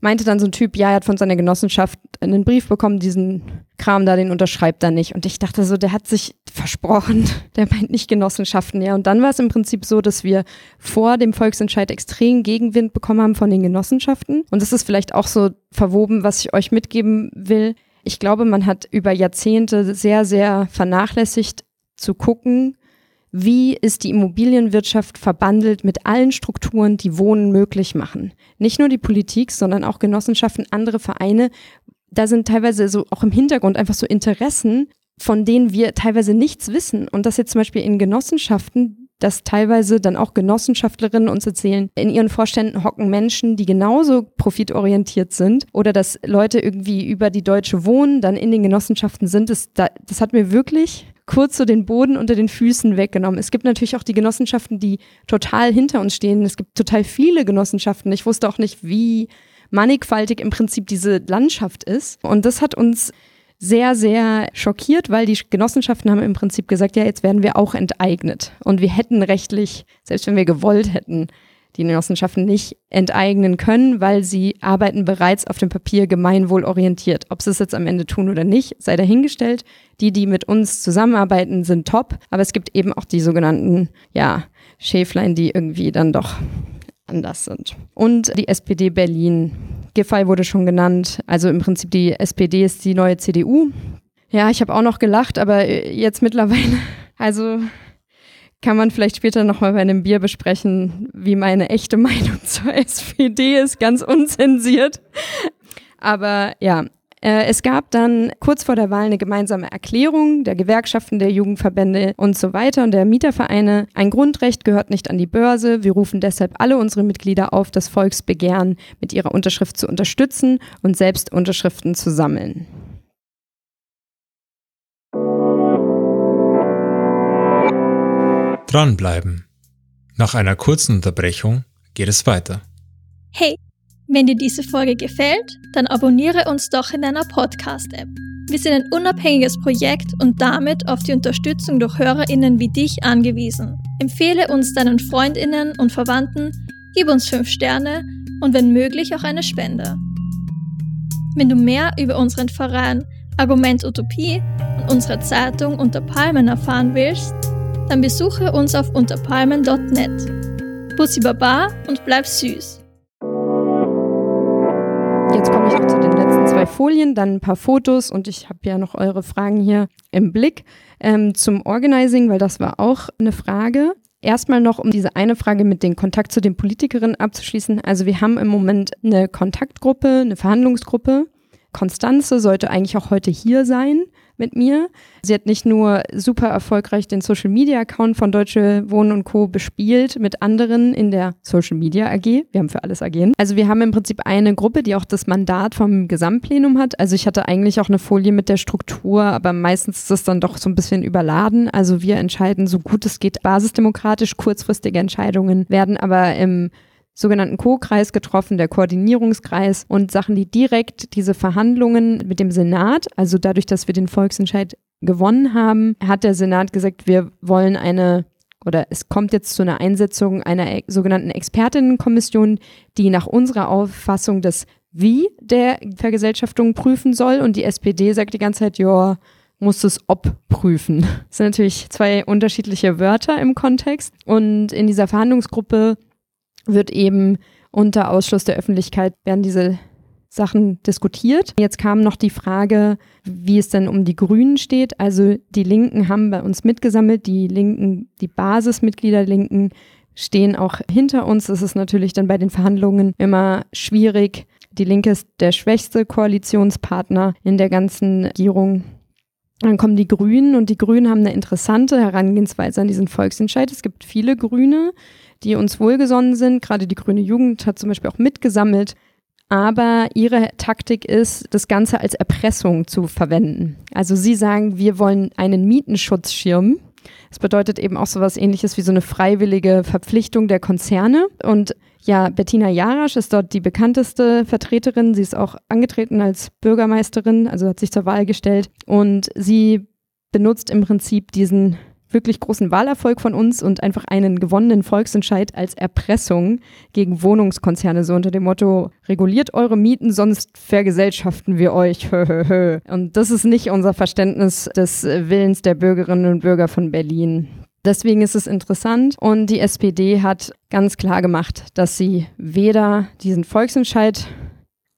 meinte dann so ein Typ, ja, er hat von seiner Genossenschaft einen Brief bekommen, diesen Kram da, den unterschreibt er nicht. Und ich dachte so, der hat sich versprochen, der meint nicht Genossenschaften, ja. Und dann war es im Prinzip so, dass wir vor dem Volksentscheid extrem Gegenwind bekommen haben von den Genossenschaften. Und das ist vielleicht auch so verwoben, was ich euch mitgeben will. Ich glaube, man hat über Jahrzehnte sehr, sehr vernachlässigt zu gucken, wie ist die Immobilienwirtschaft verbandelt mit allen Strukturen, die Wohnen möglich machen. Nicht nur die Politik, sondern auch Genossenschaften, andere Vereine. Da sind teilweise so auch im Hintergrund einfach so Interessen, von denen wir teilweise nichts wissen. Und das jetzt zum Beispiel in Genossenschaften, dass teilweise dann auch Genossenschaftlerinnen uns erzählen, in ihren Vorständen hocken Menschen, die genauso profitorientiert sind oder dass Leute irgendwie über die Deutsche Wohnen dann in den Genossenschaften sind. Das, das hat mir wirklich kurz so den Boden unter den Füßen weggenommen. Es gibt natürlich auch die Genossenschaften, die total hinter uns stehen. Es gibt total viele Genossenschaften. Ich wusste auch nicht, wie mannigfaltig im Prinzip diese Landschaft ist. Und das hat uns sehr, sehr schockiert, weil die Genossenschaften haben im Prinzip gesagt, ja, jetzt werden wir auch enteignet. Und wir hätten rechtlich, selbst wenn wir gewollt hätten, die Genossenschaften nicht enteignen können, weil sie arbeiten bereits auf dem Papier gemeinwohlorientiert. Ob sie es jetzt am Ende tun oder nicht, sei dahingestellt. Die, die mit uns zusammenarbeiten, sind top, aber es gibt eben auch die sogenannten, ja, Schäflein, die irgendwie dann doch anders sind. Und die SPD Berlin. Giffey wurde schon genannt. Also im Prinzip die SPD ist die neue CDU. Ja, ich habe auch noch gelacht, aber jetzt mittlerweile, also kann man vielleicht später nochmal bei einem Bier besprechen, wie meine echte Meinung zur SPD ist, ganz unzensiert. Aber ja, äh, es gab dann kurz vor der Wahl eine gemeinsame Erklärung der Gewerkschaften, der Jugendverbände und so weiter und der Mietervereine. Ein Grundrecht gehört nicht an die Börse. Wir rufen deshalb alle unsere Mitglieder auf, das Volksbegehren mit ihrer Unterschrift zu unterstützen und selbst Unterschriften zu sammeln. Dranbleiben. Nach einer kurzen Unterbrechung geht es weiter. Hey, wenn dir diese Folge gefällt, dann abonniere uns doch in deiner Podcast-App. Wir sind ein unabhängiges Projekt und damit auf die Unterstützung durch HörerInnen wie dich angewiesen. Empfehle uns deinen FreundInnen und Verwandten, gib uns 5 Sterne und wenn möglich auch eine Spende. Wenn du mehr über unseren Verein Argument Utopie und unsere Zeitung Unter Palmen erfahren willst, dann besuche uns auf unterpalmen.net. Bussi Baba und bleib süß. Jetzt komme ich noch zu den letzten zwei Folien, dann ein paar Fotos und ich habe ja noch eure Fragen hier im Blick ähm, zum Organizing, weil das war auch eine Frage. Erstmal noch, um diese eine Frage mit dem Kontakt zu den Politikerinnen abzuschließen. Also wir haben im Moment eine Kontaktgruppe, eine Verhandlungsgruppe. Konstanze sollte eigentlich auch heute hier sein mit mir. Sie hat nicht nur super erfolgreich den Social Media Account von Deutsche Wohnen und Co. bespielt mit anderen in der Social Media AG. Wir haben für alles AG. Also wir haben im Prinzip eine Gruppe, die auch das Mandat vom Gesamtplenum hat. Also ich hatte eigentlich auch eine Folie mit der Struktur, aber meistens ist das dann doch so ein bisschen überladen. Also wir entscheiden so gut es geht basisdemokratisch. Kurzfristige Entscheidungen werden aber im sogenannten Co-Kreis getroffen, der Koordinierungskreis und Sachen, die direkt diese Verhandlungen mit dem Senat, also dadurch, dass wir den Volksentscheid gewonnen haben, hat der Senat gesagt, wir wollen eine oder es kommt jetzt zu einer Einsetzung einer e-, sogenannten Expertinnenkommission, die nach unserer Auffassung das Wie der Vergesellschaftung prüfen soll. Und die SPD sagt die ganze Zeit, ja, muss es ob prüfen. Das sind natürlich zwei unterschiedliche Wörter im Kontext. Und in dieser Verhandlungsgruppe wird eben unter Ausschluss der Öffentlichkeit werden diese Sachen diskutiert. Jetzt kam noch die Frage, wie es denn um die Grünen steht. Also die Linken haben bei uns mitgesammelt, die Linken, die Basismitglieder Linken stehen auch hinter uns. Das ist natürlich dann bei den Verhandlungen immer schwierig. Die Linke ist der schwächste Koalitionspartner in der ganzen Regierung. Dann kommen die Grünen und die Grünen haben eine interessante Herangehensweise an diesen Volksentscheid. Es gibt viele Grüne, die uns wohlgesonnen sind. Gerade die Grüne Jugend hat zum Beispiel auch mitgesammelt. Aber ihre Taktik ist, das Ganze als Erpressung zu verwenden. Also sie sagen, wir wollen einen Mietenschutzschirm. Das bedeutet eben auch so was ähnliches wie so eine freiwillige Verpflichtung der Konzerne. Und ja, Bettina Jarasch ist dort die bekannteste Vertreterin. Sie ist auch angetreten als Bürgermeisterin, also hat sich zur Wahl gestellt. Und sie benutzt im Prinzip diesen wirklich großen Wahlerfolg von uns und einfach einen gewonnenen Volksentscheid als Erpressung gegen Wohnungskonzerne, so unter dem Motto, reguliert eure Mieten, sonst vergesellschaften wir euch. und das ist nicht unser Verständnis des Willens der Bürgerinnen und Bürger von Berlin. Deswegen ist es interessant und die SPD hat ganz klar gemacht, dass sie weder diesen Volksentscheid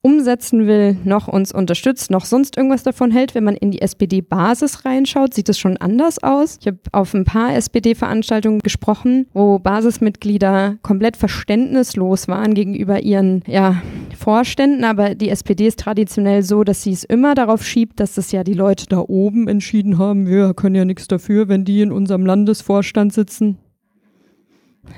umsetzen will, noch uns unterstützt, noch sonst irgendwas davon hält. Wenn man in die SPD-Basis reinschaut, sieht es schon anders aus. Ich habe auf ein paar SPD-Veranstaltungen gesprochen, wo Basismitglieder komplett verständnislos waren gegenüber ihren ja, Vorständen. Aber die SPD ist traditionell so, dass sie es immer darauf schiebt, dass das ja die Leute da oben entschieden haben. Wir können ja nichts dafür, wenn die in unserem Landesvorstand sitzen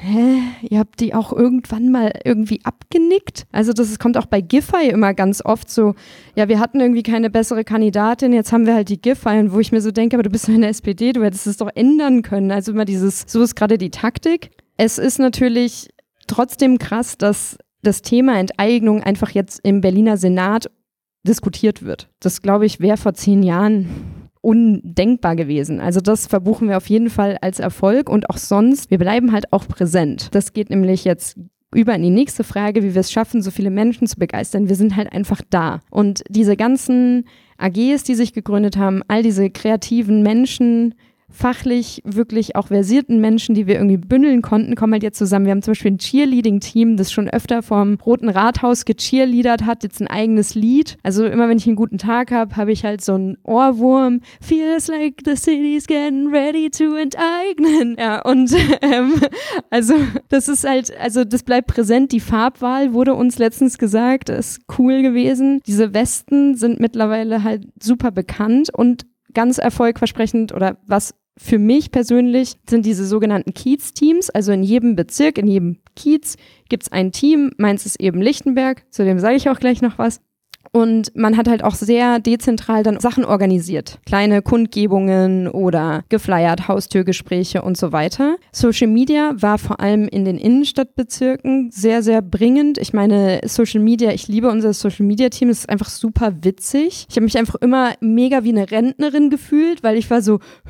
hä, ihr habt die auch irgendwann mal irgendwie abgenickt? Also das kommt auch bei Giffey immer ganz oft so, ja, wir hatten irgendwie keine bessere Kandidatin, jetzt haben wir halt die Giffey und wo ich mir so denke, aber du bist in der SPD, du hättest es doch ändern können. Also immer dieses, so ist gerade die Taktik. Es ist natürlich trotzdem krass, dass das Thema Enteignung einfach jetzt im Berliner Senat diskutiert wird. Das glaube ich wäre vor zehn Jahren undenkbar gewesen. Also das verbuchen wir auf jeden Fall als Erfolg und auch sonst, wir bleiben halt auch präsent. Das geht nämlich jetzt über in die nächste Frage, wie wir es schaffen, so viele Menschen zu begeistern. Wir sind halt einfach da. Und diese ganzen AGs, die sich gegründet haben, all diese kreativen Menschen, fachlich wirklich auch versierten Menschen, die wir irgendwie bündeln konnten, kommen halt jetzt zusammen. Wir haben zum Beispiel ein Cheerleading-Team, das schon öfter vom Roten Rathaus gecheerleadert hat, jetzt ein eigenes Lied. Also immer wenn ich einen guten Tag habe, habe ich halt so einen Ohrwurm. Feels like the city's getting ready to enteignen. Ja, und ähm, also das ist halt, also das bleibt präsent. Die Farbwahl wurde uns letztens gesagt, ist cool gewesen. Diese Westen sind mittlerweile halt super bekannt und ganz erfolgversprechend oder was für mich persönlich sind diese sogenannten Kiez-Teams. Also in jedem Bezirk, in jedem Kiez gibt es ein Team. Meins ist eben Lichtenberg, zu dem sage ich auch gleich noch was. Und man hat halt auch sehr dezentral dann Sachen organisiert. Kleine Kundgebungen oder geflyert, Haustürgespräche und so weiter. Social Media war vor allem in den Innenstadtbezirken sehr, sehr bringend. Ich meine, Social Media, ich liebe unser Social Media Team, es ist einfach super witzig. Ich habe mich einfach immer mega wie eine Rentnerin gefühlt, weil ich war so,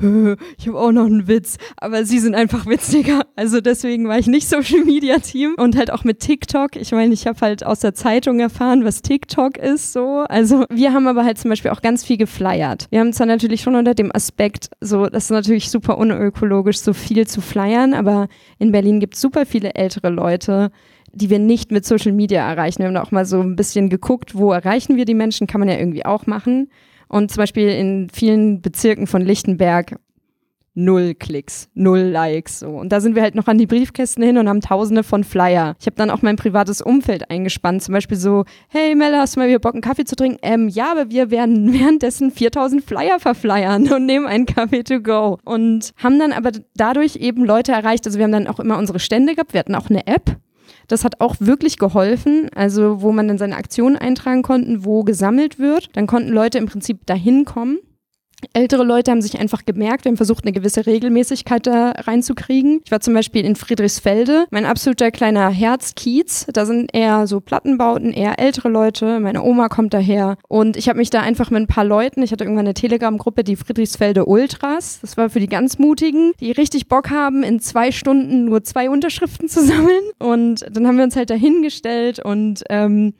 ich habe auch noch einen Witz, aber sie sind einfach witziger. Also deswegen war ich nicht Social Media Team und halt auch mit TikTok. Ich meine, ich habe halt aus der Zeitung erfahren, was TikTok ist so. Also wir haben aber halt zum Beispiel auch ganz viel geflyert. Wir haben zwar natürlich schon unter dem Aspekt, so, das ist natürlich super unökologisch, so viel zu flyern, aber in Berlin gibt es super viele ältere Leute, die wir nicht mit Social Media erreichen. Wir haben da auch mal so ein bisschen geguckt, wo erreichen wir die Menschen, kann man ja irgendwie auch machen. Und zum Beispiel in vielen Bezirken von Lichtenberg null Klicks, null Likes. So. Und da sind wir halt noch an die Briefkästen hin und haben tausende von Flyer. Ich habe dann auch mein privates Umfeld eingespannt. Zum Beispiel so, hey Mella, hast du mal wieder Bock, einen Kaffee zu trinken? Ähm, ja, aber wir werden währenddessen 4000 Flyer verflyern und nehmen einen Kaffee to go. Und haben dann aber dadurch eben Leute erreicht. Also wir haben dann auch immer unsere Stände gehabt. Wir hatten auch eine App. Das hat auch wirklich geholfen, also wo man dann seine Aktionen eintragen konnte, wo gesammelt wird. Dann konnten Leute im Prinzip dahin kommen Ältere Leute haben sich einfach gemerkt, wir haben versucht, eine gewisse Regelmäßigkeit da reinzukriegen. Ich war zum Beispiel in Friedrichsfelde, mein absoluter kleiner Herzkiez. Da sind eher so Plattenbauten, eher ältere Leute. Meine Oma kommt daher. Und ich habe mich da einfach mit ein paar Leuten, ich hatte irgendwann eine Telegram-Gruppe, die Friedrichsfelde Ultras. Das war für die ganz Mutigen, die richtig Bock haben, in zwei Stunden nur zwei Unterschriften zu sammeln. Und dann haben wir uns halt dahingestellt und ähm,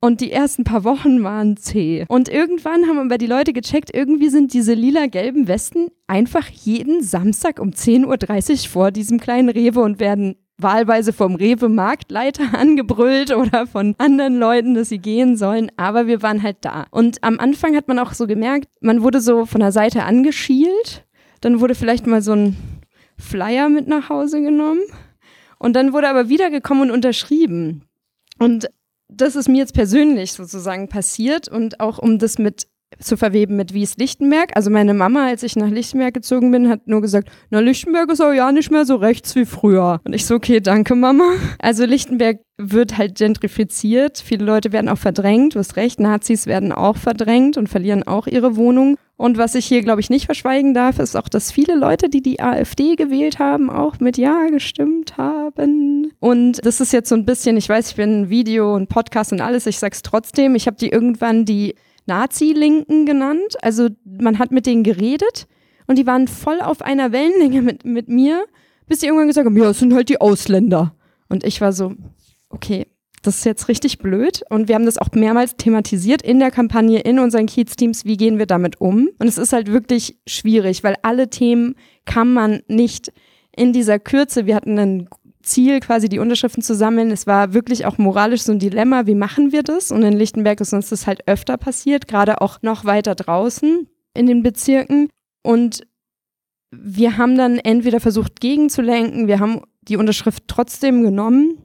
und die ersten paar Wochen waren zäh. Und irgendwann haben aber die Leute gecheckt, irgendwie sind diese lila-gelben Westen einfach jeden Samstag um 10.30 Uhr vor diesem kleinen Rewe und werden wahlweise vom Rewe-Marktleiter angebrüllt oder von anderen Leuten, dass sie gehen sollen. Aber wir waren halt da. Und am Anfang hat man auch so gemerkt, man wurde so von der Seite angeschielt. Dann wurde vielleicht mal so ein Flyer mit nach Hause genommen. Und dann wurde aber wiedergekommen und unterschrieben. Und das ist mir jetzt persönlich sozusagen passiert und auch um das mit zu verweben mit Wies Lichtenberg. Also meine Mama, als ich nach Lichtenberg gezogen bin, hat nur gesagt, na Lichtenberg ist auch ja nicht mehr so rechts wie früher. Und ich so, okay, danke Mama. Also Lichtenberg wird halt gentrifiziert. Viele Leute werden auch verdrängt. Du hast recht, Nazis werden auch verdrängt und verlieren auch ihre Wohnung. Und was ich hier, glaube ich, nicht verschweigen darf, ist auch, dass viele Leute, die die AfD gewählt haben, auch mit Ja gestimmt haben. Und das ist jetzt so ein bisschen, ich weiß, ich bin Video und Podcast und alles, ich sag's trotzdem, ich habe die irgendwann die Nazi-Linken genannt. Also man hat mit denen geredet und die waren voll auf einer Wellenlänge mit, mit mir, bis die irgendwann gesagt haben, ja, es sind halt die Ausländer. Und ich war so, okay, das ist jetzt richtig blöd. Und wir haben das auch mehrmals thematisiert in der Kampagne, in unseren Kiez-Teams, wie gehen wir damit um? Und es ist halt wirklich schwierig, weil alle Themen kann man nicht in dieser Kürze, wir hatten ein Ziel, quasi die Unterschriften zu sammeln. Es war wirklich auch moralisch so ein Dilemma, wie machen wir das? Und in Lichtenberg ist uns das halt öfter passiert, gerade auch noch weiter draußen in den Bezirken. Und wir haben dann entweder versucht gegenzulenken, wir haben die Unterschrift trotzdem genommen,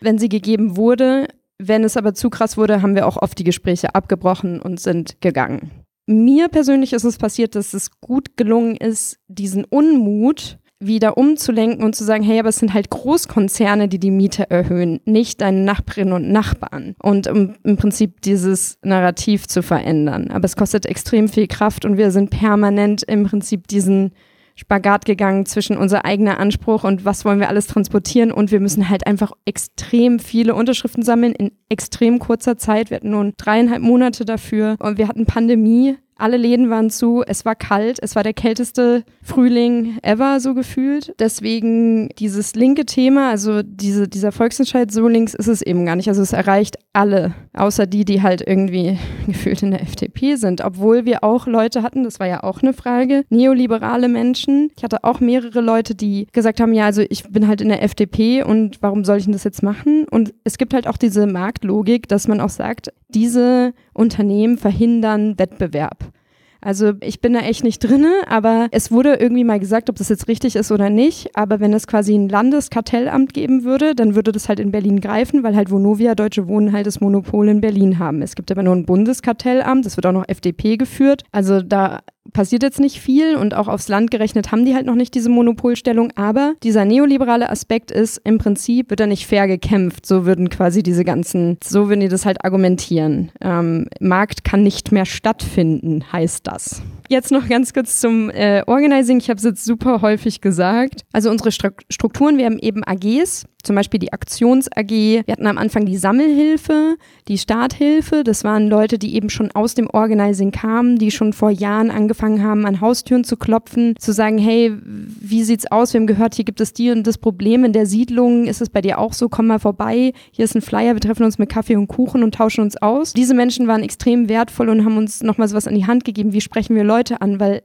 wenn sie gegeben wurde. Wenn es aber zu krass wurde, haben wir auch oft die Gespräche abgebrochen und sind gegangen. Mir persönlich ist es passiert, dass es gut gelungen ist, diesen Unmut wieder umzulenken und zu sagen, hey, aber es sind halt Großkonzerne, die die Miete erhöhen, nicht deine Nachbarinnen und Nachbarn. Und um im Prinzip dieses Narrativ zu verändern. Aber es kostet extrem viel Kraft und wir sind permanent im Prinzip diesen Spagat gegangen zwischen unser eigener Anspruch und was wollen wir alles transportieren und wir müssen halt einfach extrem viele Unterschriften sammeln in extrem kurzer Zeit. Wir hatten nun dreieinhalb Monate dafür und wir hatten Pandemie. Alle Läden waren zu, es war kalt, es war der kälteste Frühling ever so gefühlt. Deswegen dieses linke Thema, also diese, dieser Volksentscheid so links ist es eben gar nicht. Also es erreicht alle, außer die, die halt irgendwie gefühlt in der FDP sind. Obwohl wir auch Leute hatten, das war ja auch eine Frage, neoliberale Menschen. Ich hatte auch mehrere Leute, die gesagt haben, ja, also ich bin halt in der FDP und warum soll ich denn das jetzt machen? Und es gibt halt auch diese Marktlogik, dass man auch sagt, diese Unternehmen verhindern Wettbewerb. Also ich bin da echt nicht drinne, aber es wurde irgendwie mal gesagt, ob das jetzt richtig ist oder nicht. Aber wenn es quasi ein Landeskartellamt geben würde, dann würde das halt in Berlin greifen, weil halt Vonovia, Deutsche Wohnen halt das Monopol in Berlin haben. Es gibt aber nur ein Bundeskartellamt, das wird auch noch FDP geführt. Also da passiert jetzt nicht viel und auch aufs Land gerechnet haben die halt noch nicht diese Monopolstellung, aber dieser neoliberale Aspekt ist, im Prinzip wird da nicht fair gekämpft. So würden quasi diese ganzen, so würden die das halt argumentieren. Ähm, Markt kann nicht mehr stattfinden, heißt das. Jetzt noch ganz kurz zum äh, Organizing. Ich habe es jetzt super häufig gesagt. Also unsere Strukturen, wir haben eben AGs, zum Beispiel die Aktions-AG. Wir hatten am Anfang die Sammelhilfe, die Starthilfe. Das waren Leute, die eben schon aus dem Organizing kamen, die schon vor Jahren angefangen haben, an Haustüren zu klopfen, zu sagen, hey, wie sieht's aus? Wir haben gehört, hier gibt es die und das Problem in der Siedlung. Ist es bei dir auch so? Komm mal vorbei. Hier ist ein Flyer. Wir treffen uns mit Kaffee und Kuchen und tauschen uns aus. Diese Menschen waren extrem wertvoll und haben uns nochmal so was an die Hand gegeben. Wie sprechen wir Leute an? Weil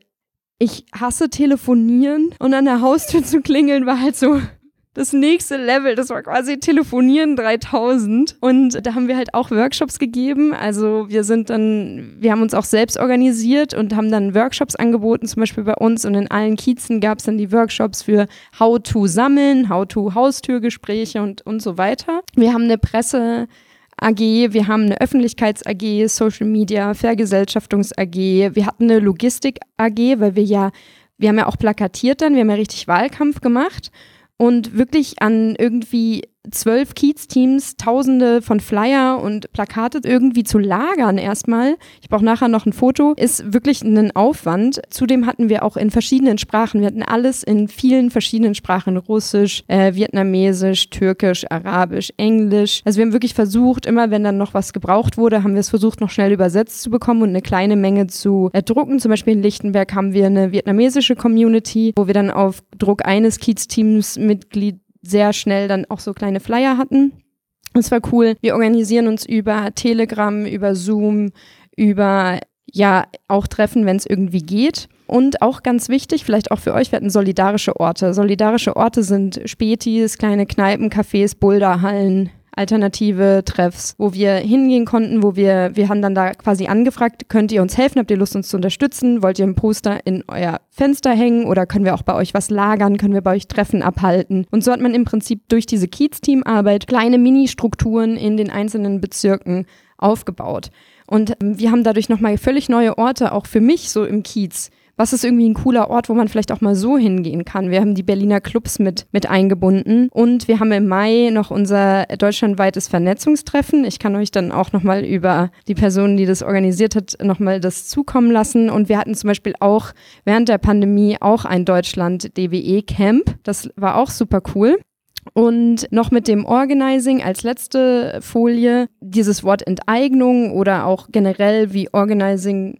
ich hasse telefonieren und an der Haustür zu klingeln war halt so, das nächste Level, das war quasi Telefonieren 3000. Und da haben wir halt auch Workshops gegeben. Also wir sind dann, wir haben uns auch selbst organisiert und haben dann Workshops angeboten, zum Beispiel bei uns. Und in allen Kiezen gab es dann die Workshops für How to sammeln, How to Haustürgespräche und, und so weiter. Wir haben eine Presse, AG, wir haben eine Öffentlichkeits-AG, Social Media, Vergesellschaftungs-AG, wir hatten eine Logistik-AG, weil wir ja, wir haben ja auch plakatiert dann, wir haben ja richtig Wahlkampf gemacht und wirklich an irgendwie zwölf Kiez-Teams tausende von Flyer und Plakate irgendwie zu lagern erstmal. Ich brauche nachher noch ein Foto, ist wirklich ein Aufwand. Zudem hatten wir auch in verschiedenen Sprachen, wir hatten alles in vielen verschiedenen Sprachen, Russisch, äh, Vietnamesisch, Türkisch, Arabisch, Englisch. Also wir haben wirklich versucht, immer wenn dann noch was gebraucht wurde, haben wir es versucht, noch schnell übersetzt zu bekommen und eine kleine Menge zu äh, drucken. Zum Beispiel in Lichtenberg haben wir eine vietnamesische Community, wo wir dann auf Druck eines Kiez-Teams Mitglied sehr schnell dann auch so kleine Flyer hatten. Es war cool. Wir organisieren uns über Telegram, über Zoom, über ja auch Treffen, wenn es irgendwie geht. Und auch ganz wichtig, vielleicht auch für euch, wir hatten solidarische Orte. Solidarische Orte sind Spätis, kleine Kneipen, Cafés, Boulderhallen, alternative Treffs, wo wir hingehen konnten, wo wir, wir haben dann da quasi angefragt, könnt ihr uns helfen, habt ihr Lust uns zu unterstützen, wollt ihr ein Poster in euer Fenster hängen oder können wir auch bei euch was lagern, können wir bei euch Treffen abhalten. Und so hat man im Prinzip durch diese Kiez-Teamarbeit kleine Mini-Strukturen in den einzelnen Bezirken aufgebaut. Und ähm, wir haben dadurch nochmal völlig neue Orte, auch für mich so im Kiez, was ist irgendwie ein cooler Ort, wo man vielleicht auch mal so hingehen kann. Wir haben die Berliner Clubs mit, mit eingebunden und wir haben im Mai noch unser deutschlandweites Vernetzungstreffen. Ich kann euch dann auch nochmal über die Person, die das organisiert hat, nochmal das zukommen lassen. Und wir hatten zum Beispiel auch während der Pandemie auch ein Deutschland-DWE-Camp. Das war auch super cool. Und noch mit dem Organizing als letzte Folie, dieses Wort Enteignung oder auch generell wie Organizing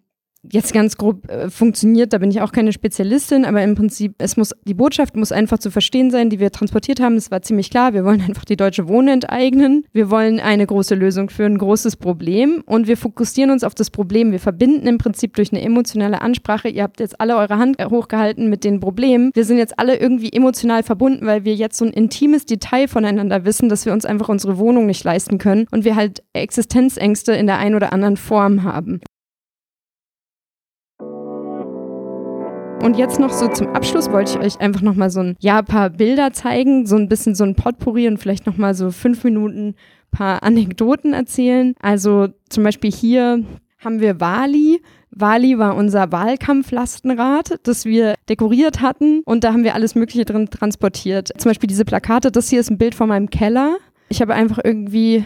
jetzt ganz grob äh, funktioniert, da bin ich auch keine Spezialistin, aber im Prinzip, es muss, die Botschaft muss einfach zu verstehen sein, die wir transportiert haben. Es war ziemlich klar, wir wollen einfach die deutsche Wohne enteignen. Wir wollen eine große Lösung für ein großes Problem und wir fokussieren uns auf das Problem. Wir verbinden im Prinzip durch eine emotionale Ansprache. Ihr habt jetzt alle eure Hand hochgehalten mit den Problemen. Wir sind jetzt alle irgendwie emotional verbunden, weil wir jetzt so ein intimes Detail voneinander wissen, dass wir uns einfach unsere Wohnung nicht leisten können und wir halt Existenzängste in der einen oder anderen Form haben. Und jetzt noch so zum Abschluss wollte ich euch einfach nochmal so ein ja, paar Bilder zeigen, so ein bisschen so ein Potpourri und vielleicht nochmal so fünf Minuten paar Anekdoten erzählen. Also zum Beispiel hier haben wir Wali. Wali war unser Wahlkampflastenrad, das wir dekoriert hatten und da haben wir alles Mögliche drin transportiert. Zum Beispiel diese Plakate, das hier ist ein Bild von meinem Keller. Ich habe einfach irgendwie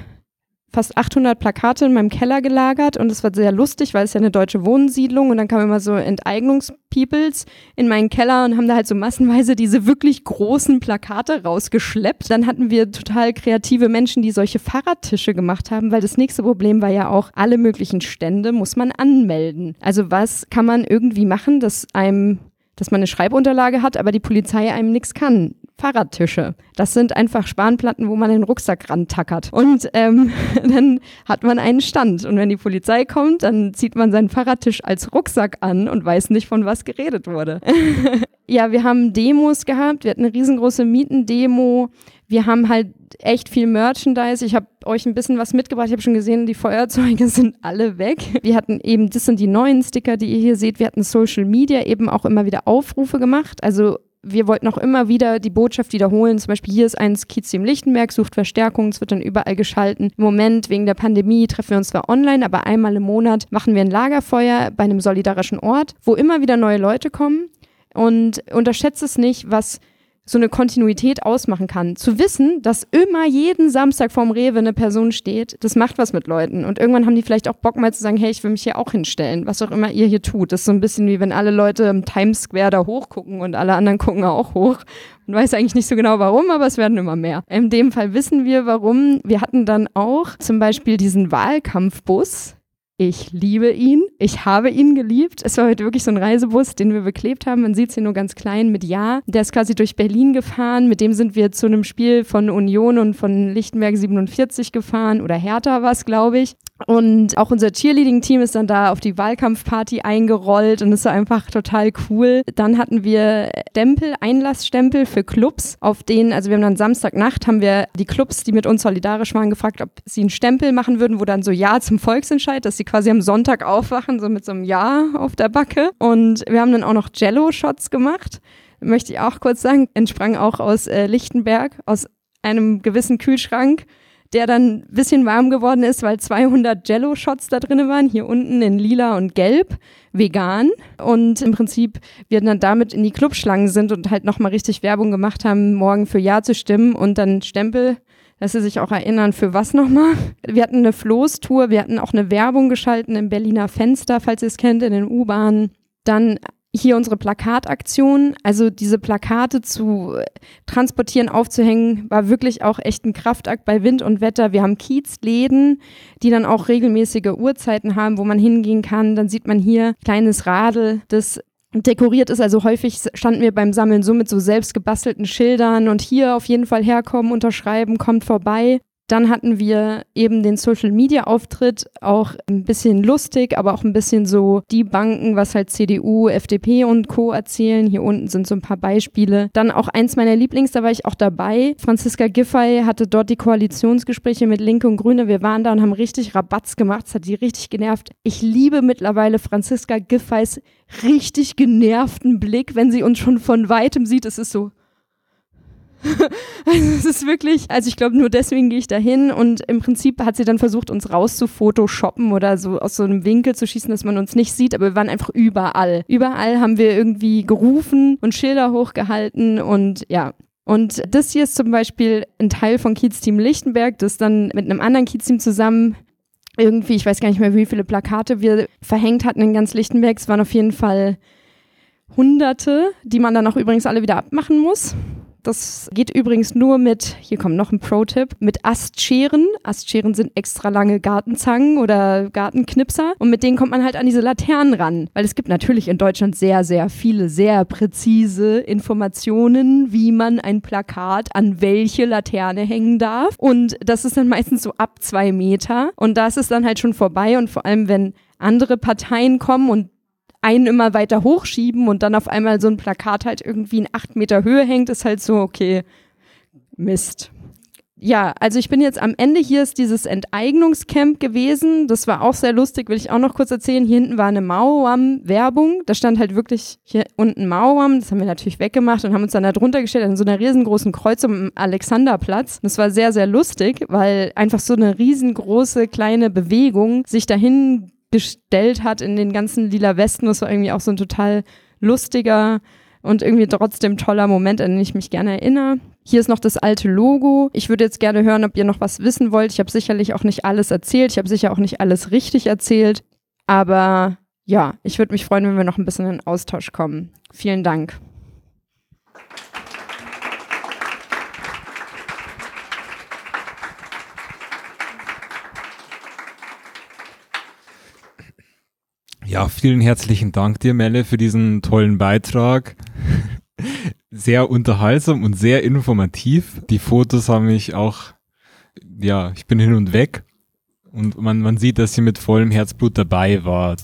fast 800 Plakate in meinem Keller gelagert und es war sehr lustig, weil es ja eine deutsche Wohnsiedlung und dann kamen immer so Enteignungspeoples in meinen Keller und haben da halt so massenweise diese wirklich großen Plakate rausgeschleppt. Dann hatten wir total kreative Menschen, die solche Fahrradtische gemacht haben, weil das nächste Problem war ja auch, alle möglichen Stände muss man anmelden. Also was kann man irgendwie machen, dass einem dass man eine Schreibunterlage hat, aber die Polizei einem nichts kann. Fahrradtische. Das sind einfach Spanplatten, wo man den Rucksack rantackert. Und ähm, dann hat man einen Stand. Und wenn die Polizei kommt, dann zieht man seinen Fahrradtisch als Rucksack an und weiß nicht, von was geredet wurde. ja, wir haben Demos gehabt. Wir hatten eine riesengroße Mietendemo. Wir haben halt echt viel Merchandise. Ich habe euch ein bisschen was mitgebracht. Ich habe schon gesehen, die Feuerzeuge sind alle weg. Wir hatten eben, das sind die neuen Sticker, die ihr hier seht. Wir hatten Social Media eben auch immer wieder Aufrufe gemacht. Also wir wollten auch immer wieder die Botschaft wiederholen. Zum Beispiel hier ist eins Kiez im Lichtenberg, sucht Verstärkung, es wird dann überall geschalten. Im Moment wegen der Pandemie treffen wir uns zwar online, aber einmal im Monat machen wir ein Lagerfeuer bei einem solidarischen Ort, wo immer wieder neue Leute kommen. Und unterschätzt es nicht, was so eine Kontinuität ausmachen kann. Zu wissen, dass immer jeden Samstag vorm Rewe eine Person steht, das macht was mit Leuten. Und irgendwann haben die vielleicht auch Bock mal zu sagen, hey, ich will mich hier auch hinstellen, was auch immer ihr hier tut. Das ist so ein bisschen wie wenn alle Leute im Times Square da hochgucken und alle anderen gucken auch hoch. Man weiß eigentlich nicht so genau warum, aber es werden immer mehr. In dem Fall wissen wir warum. Wir hatten dann auch zum Beispiel diesen Wahlkampfbus, ich liebe ihn. Ich habe ihn geliebt. Es war heute wirklich so ein Reisebus, den wir beklebt haben. Man sieht es hier nur ganz klein mit Ja. Der ist quasi durch Berlin gefahren. Mit dem sind wir zu einem Spiel von Union und von Lichtenberg 47 gefahren. Oder Hertha war es, glaube ich. Und auch unser Cheerleading-Team ist dann da auf die Wahlkampfparty eingerollt und es war einfach total cool. Dann hatten wir Stempel, Einlassstempel für Clubs, auf denen, also wir haben dann Samstagnacht, haben wir die Clubs, die mit uns solidarisch waren, gefragt, ob sie einen Stempel machen würden, wo dann so Ja zum Volksentscheid, dass sie quasi am Sonntag aufwachen, so mit so einem Ja auf der Backe. Und wir haben dann auch noch Jello-Shots gemacht. Möchte ich auch kurz sagen, entsprang auch aus äh, Lichtenberg, aus einem gewissen Kühlschrank der dann ein bisschen warm geworden ist, weil 200 Jello-Shots da drin waren, hier unten in lila und gelb, vegan. Und im Prinzip wir dann damit in die Clubschlangen sind und halt nochmal richtig Werbung gemacht haben, morgen für Ja zu stimmen und dann Stempel dass sie sich auch erinnern, für was nochmal. Wir hatten eine Floßtour, wir hatten auch eine Werbung geschalten im Berliner Fenster, falls ihr es kennt, in den U-Bahnen. Dann hier unsere Plakataktion, also diese Plakate zu transportieren, aufzuhängen, war wirklich auch echt ein Kraftakt bei Wind und Wetter. Wir haben Kiezläden, die dann auch regelmäßige Uhrzeiten haben, wo man hingehen kann. Dann sieht man hier kleines Radl, das dekoriert ist. Also häufig standen wir beim Sammeln so mit so selbst gebastelten Schildern und hier auf jeden Fall herkommen, unterschreiben, kommt vorbei. Dann hatten wir eben den Social Media Auftritt, auch ein bisschen lustig, aber auch ein bisschen so die Banken, was halt CDU, FDP und Co. erzählen. Hier unten sind so ein paar Beispiele. Dann auch eins meiner Lieblings, da war ich auch dabei. Franziska Giffey hatte dort die Koalitionsgespräche mit Linke und Grüne. Wir waren da und haben richtig Rabatz gemacht. Es hat die richtig genervt. Ich liebe mittlerweile Franziska Giffeys richtig genervten Blick, wenn sie uns schon von weitem sieht. Es ist so, also es ist wirklich, also ich glaube, nur deswegen gehe ich da hin und im Prinzip hat sie dann versucht, uns rauszufotoshoppen oder so aus so einem Winkel zu schießen, dass man uns nicht sieht, aber wir waren einfach überall. Überall haben wir irgendwie gerufen und Schilder hochgehalten und ja, und das hier ist zum Beispiel ein Teil von Kiez-Team Lichtenberg, das dann mit einem anderen Kiez-Team zusammen irgendwie, ich weiß gar nicht mehr, wie viele Plakate wir verhängt hatten in ganz Lichtenberg. Es waren auf jeden Fall Hunderte, die man dann auch übrigens alle wieder abmachen muss Das geht übrigens nur mit, hier kommt noch ein Pro-Tipp, mit Astscheren. Astscheren sind extra lange Gartenzangen oder Gartenknipser und mit denen kommt man halt an diese Laternen ran. Weil es gibt natürlich in Deutschland sehr, sehr viele, sehr präzise Informationen, wie man ein Plakat an welche Laterne hängen darf. Und das ist dann meistens so ab zwei Meter. Und da ist es dann halt schon vorbei und vor allem, wenn andere Parteien kommen und einen immer weiter hochschieben und dann auf einmal so ein Plakat halt irgendwie in acht Meter Höhe hängt, ist halt so, okay, Mist. Ja, also ich bin jetzt am Ende, hier ist dieses Enteignungscamp gewesen. Das war auch sehr lustig, will ich auch noch kurz erzählen. Hier hinten war eine Mauam-Werbung. Da stand halt wirklich hier unten Mauam. Das haben wir natürlich weggemacht und haben uns dann da drunter gestellt an so einer riesengroßen Kreuzung am Alexanderplatz. Das war sehr, sehr lustig, weil einfach so eine riesengroße kleine Bewegung sich dahin gestellt hat in den ganzen lila Westen. Das war irgendwie auch so ein total lustiger und irgendwie trotzdem toller Moment, an den ich mich gerne erinnere. Hier ist noch das alte Logo. Ich würde jetzt gerne hören, ob ihr noch was wissen wollt. Ich habe sicherlich auch nicht alles erzählt. Ich habe sicher auch nicht alles richtig erzählt. Aber ja, ich würde mich freuen, wenn wir noch ein bisschen in Austausch kommen. Vielen Dank. Ja, vielen herzlichen Dank dir, Melle, für diesen tollen Beitrag. Sehr unterhaltsam und sehr informativ. Die Fotos haben mich auch, ja, ich bin hin und weg. Und man, man sieht, dass ihr mit vollem Herzblut dabei wart.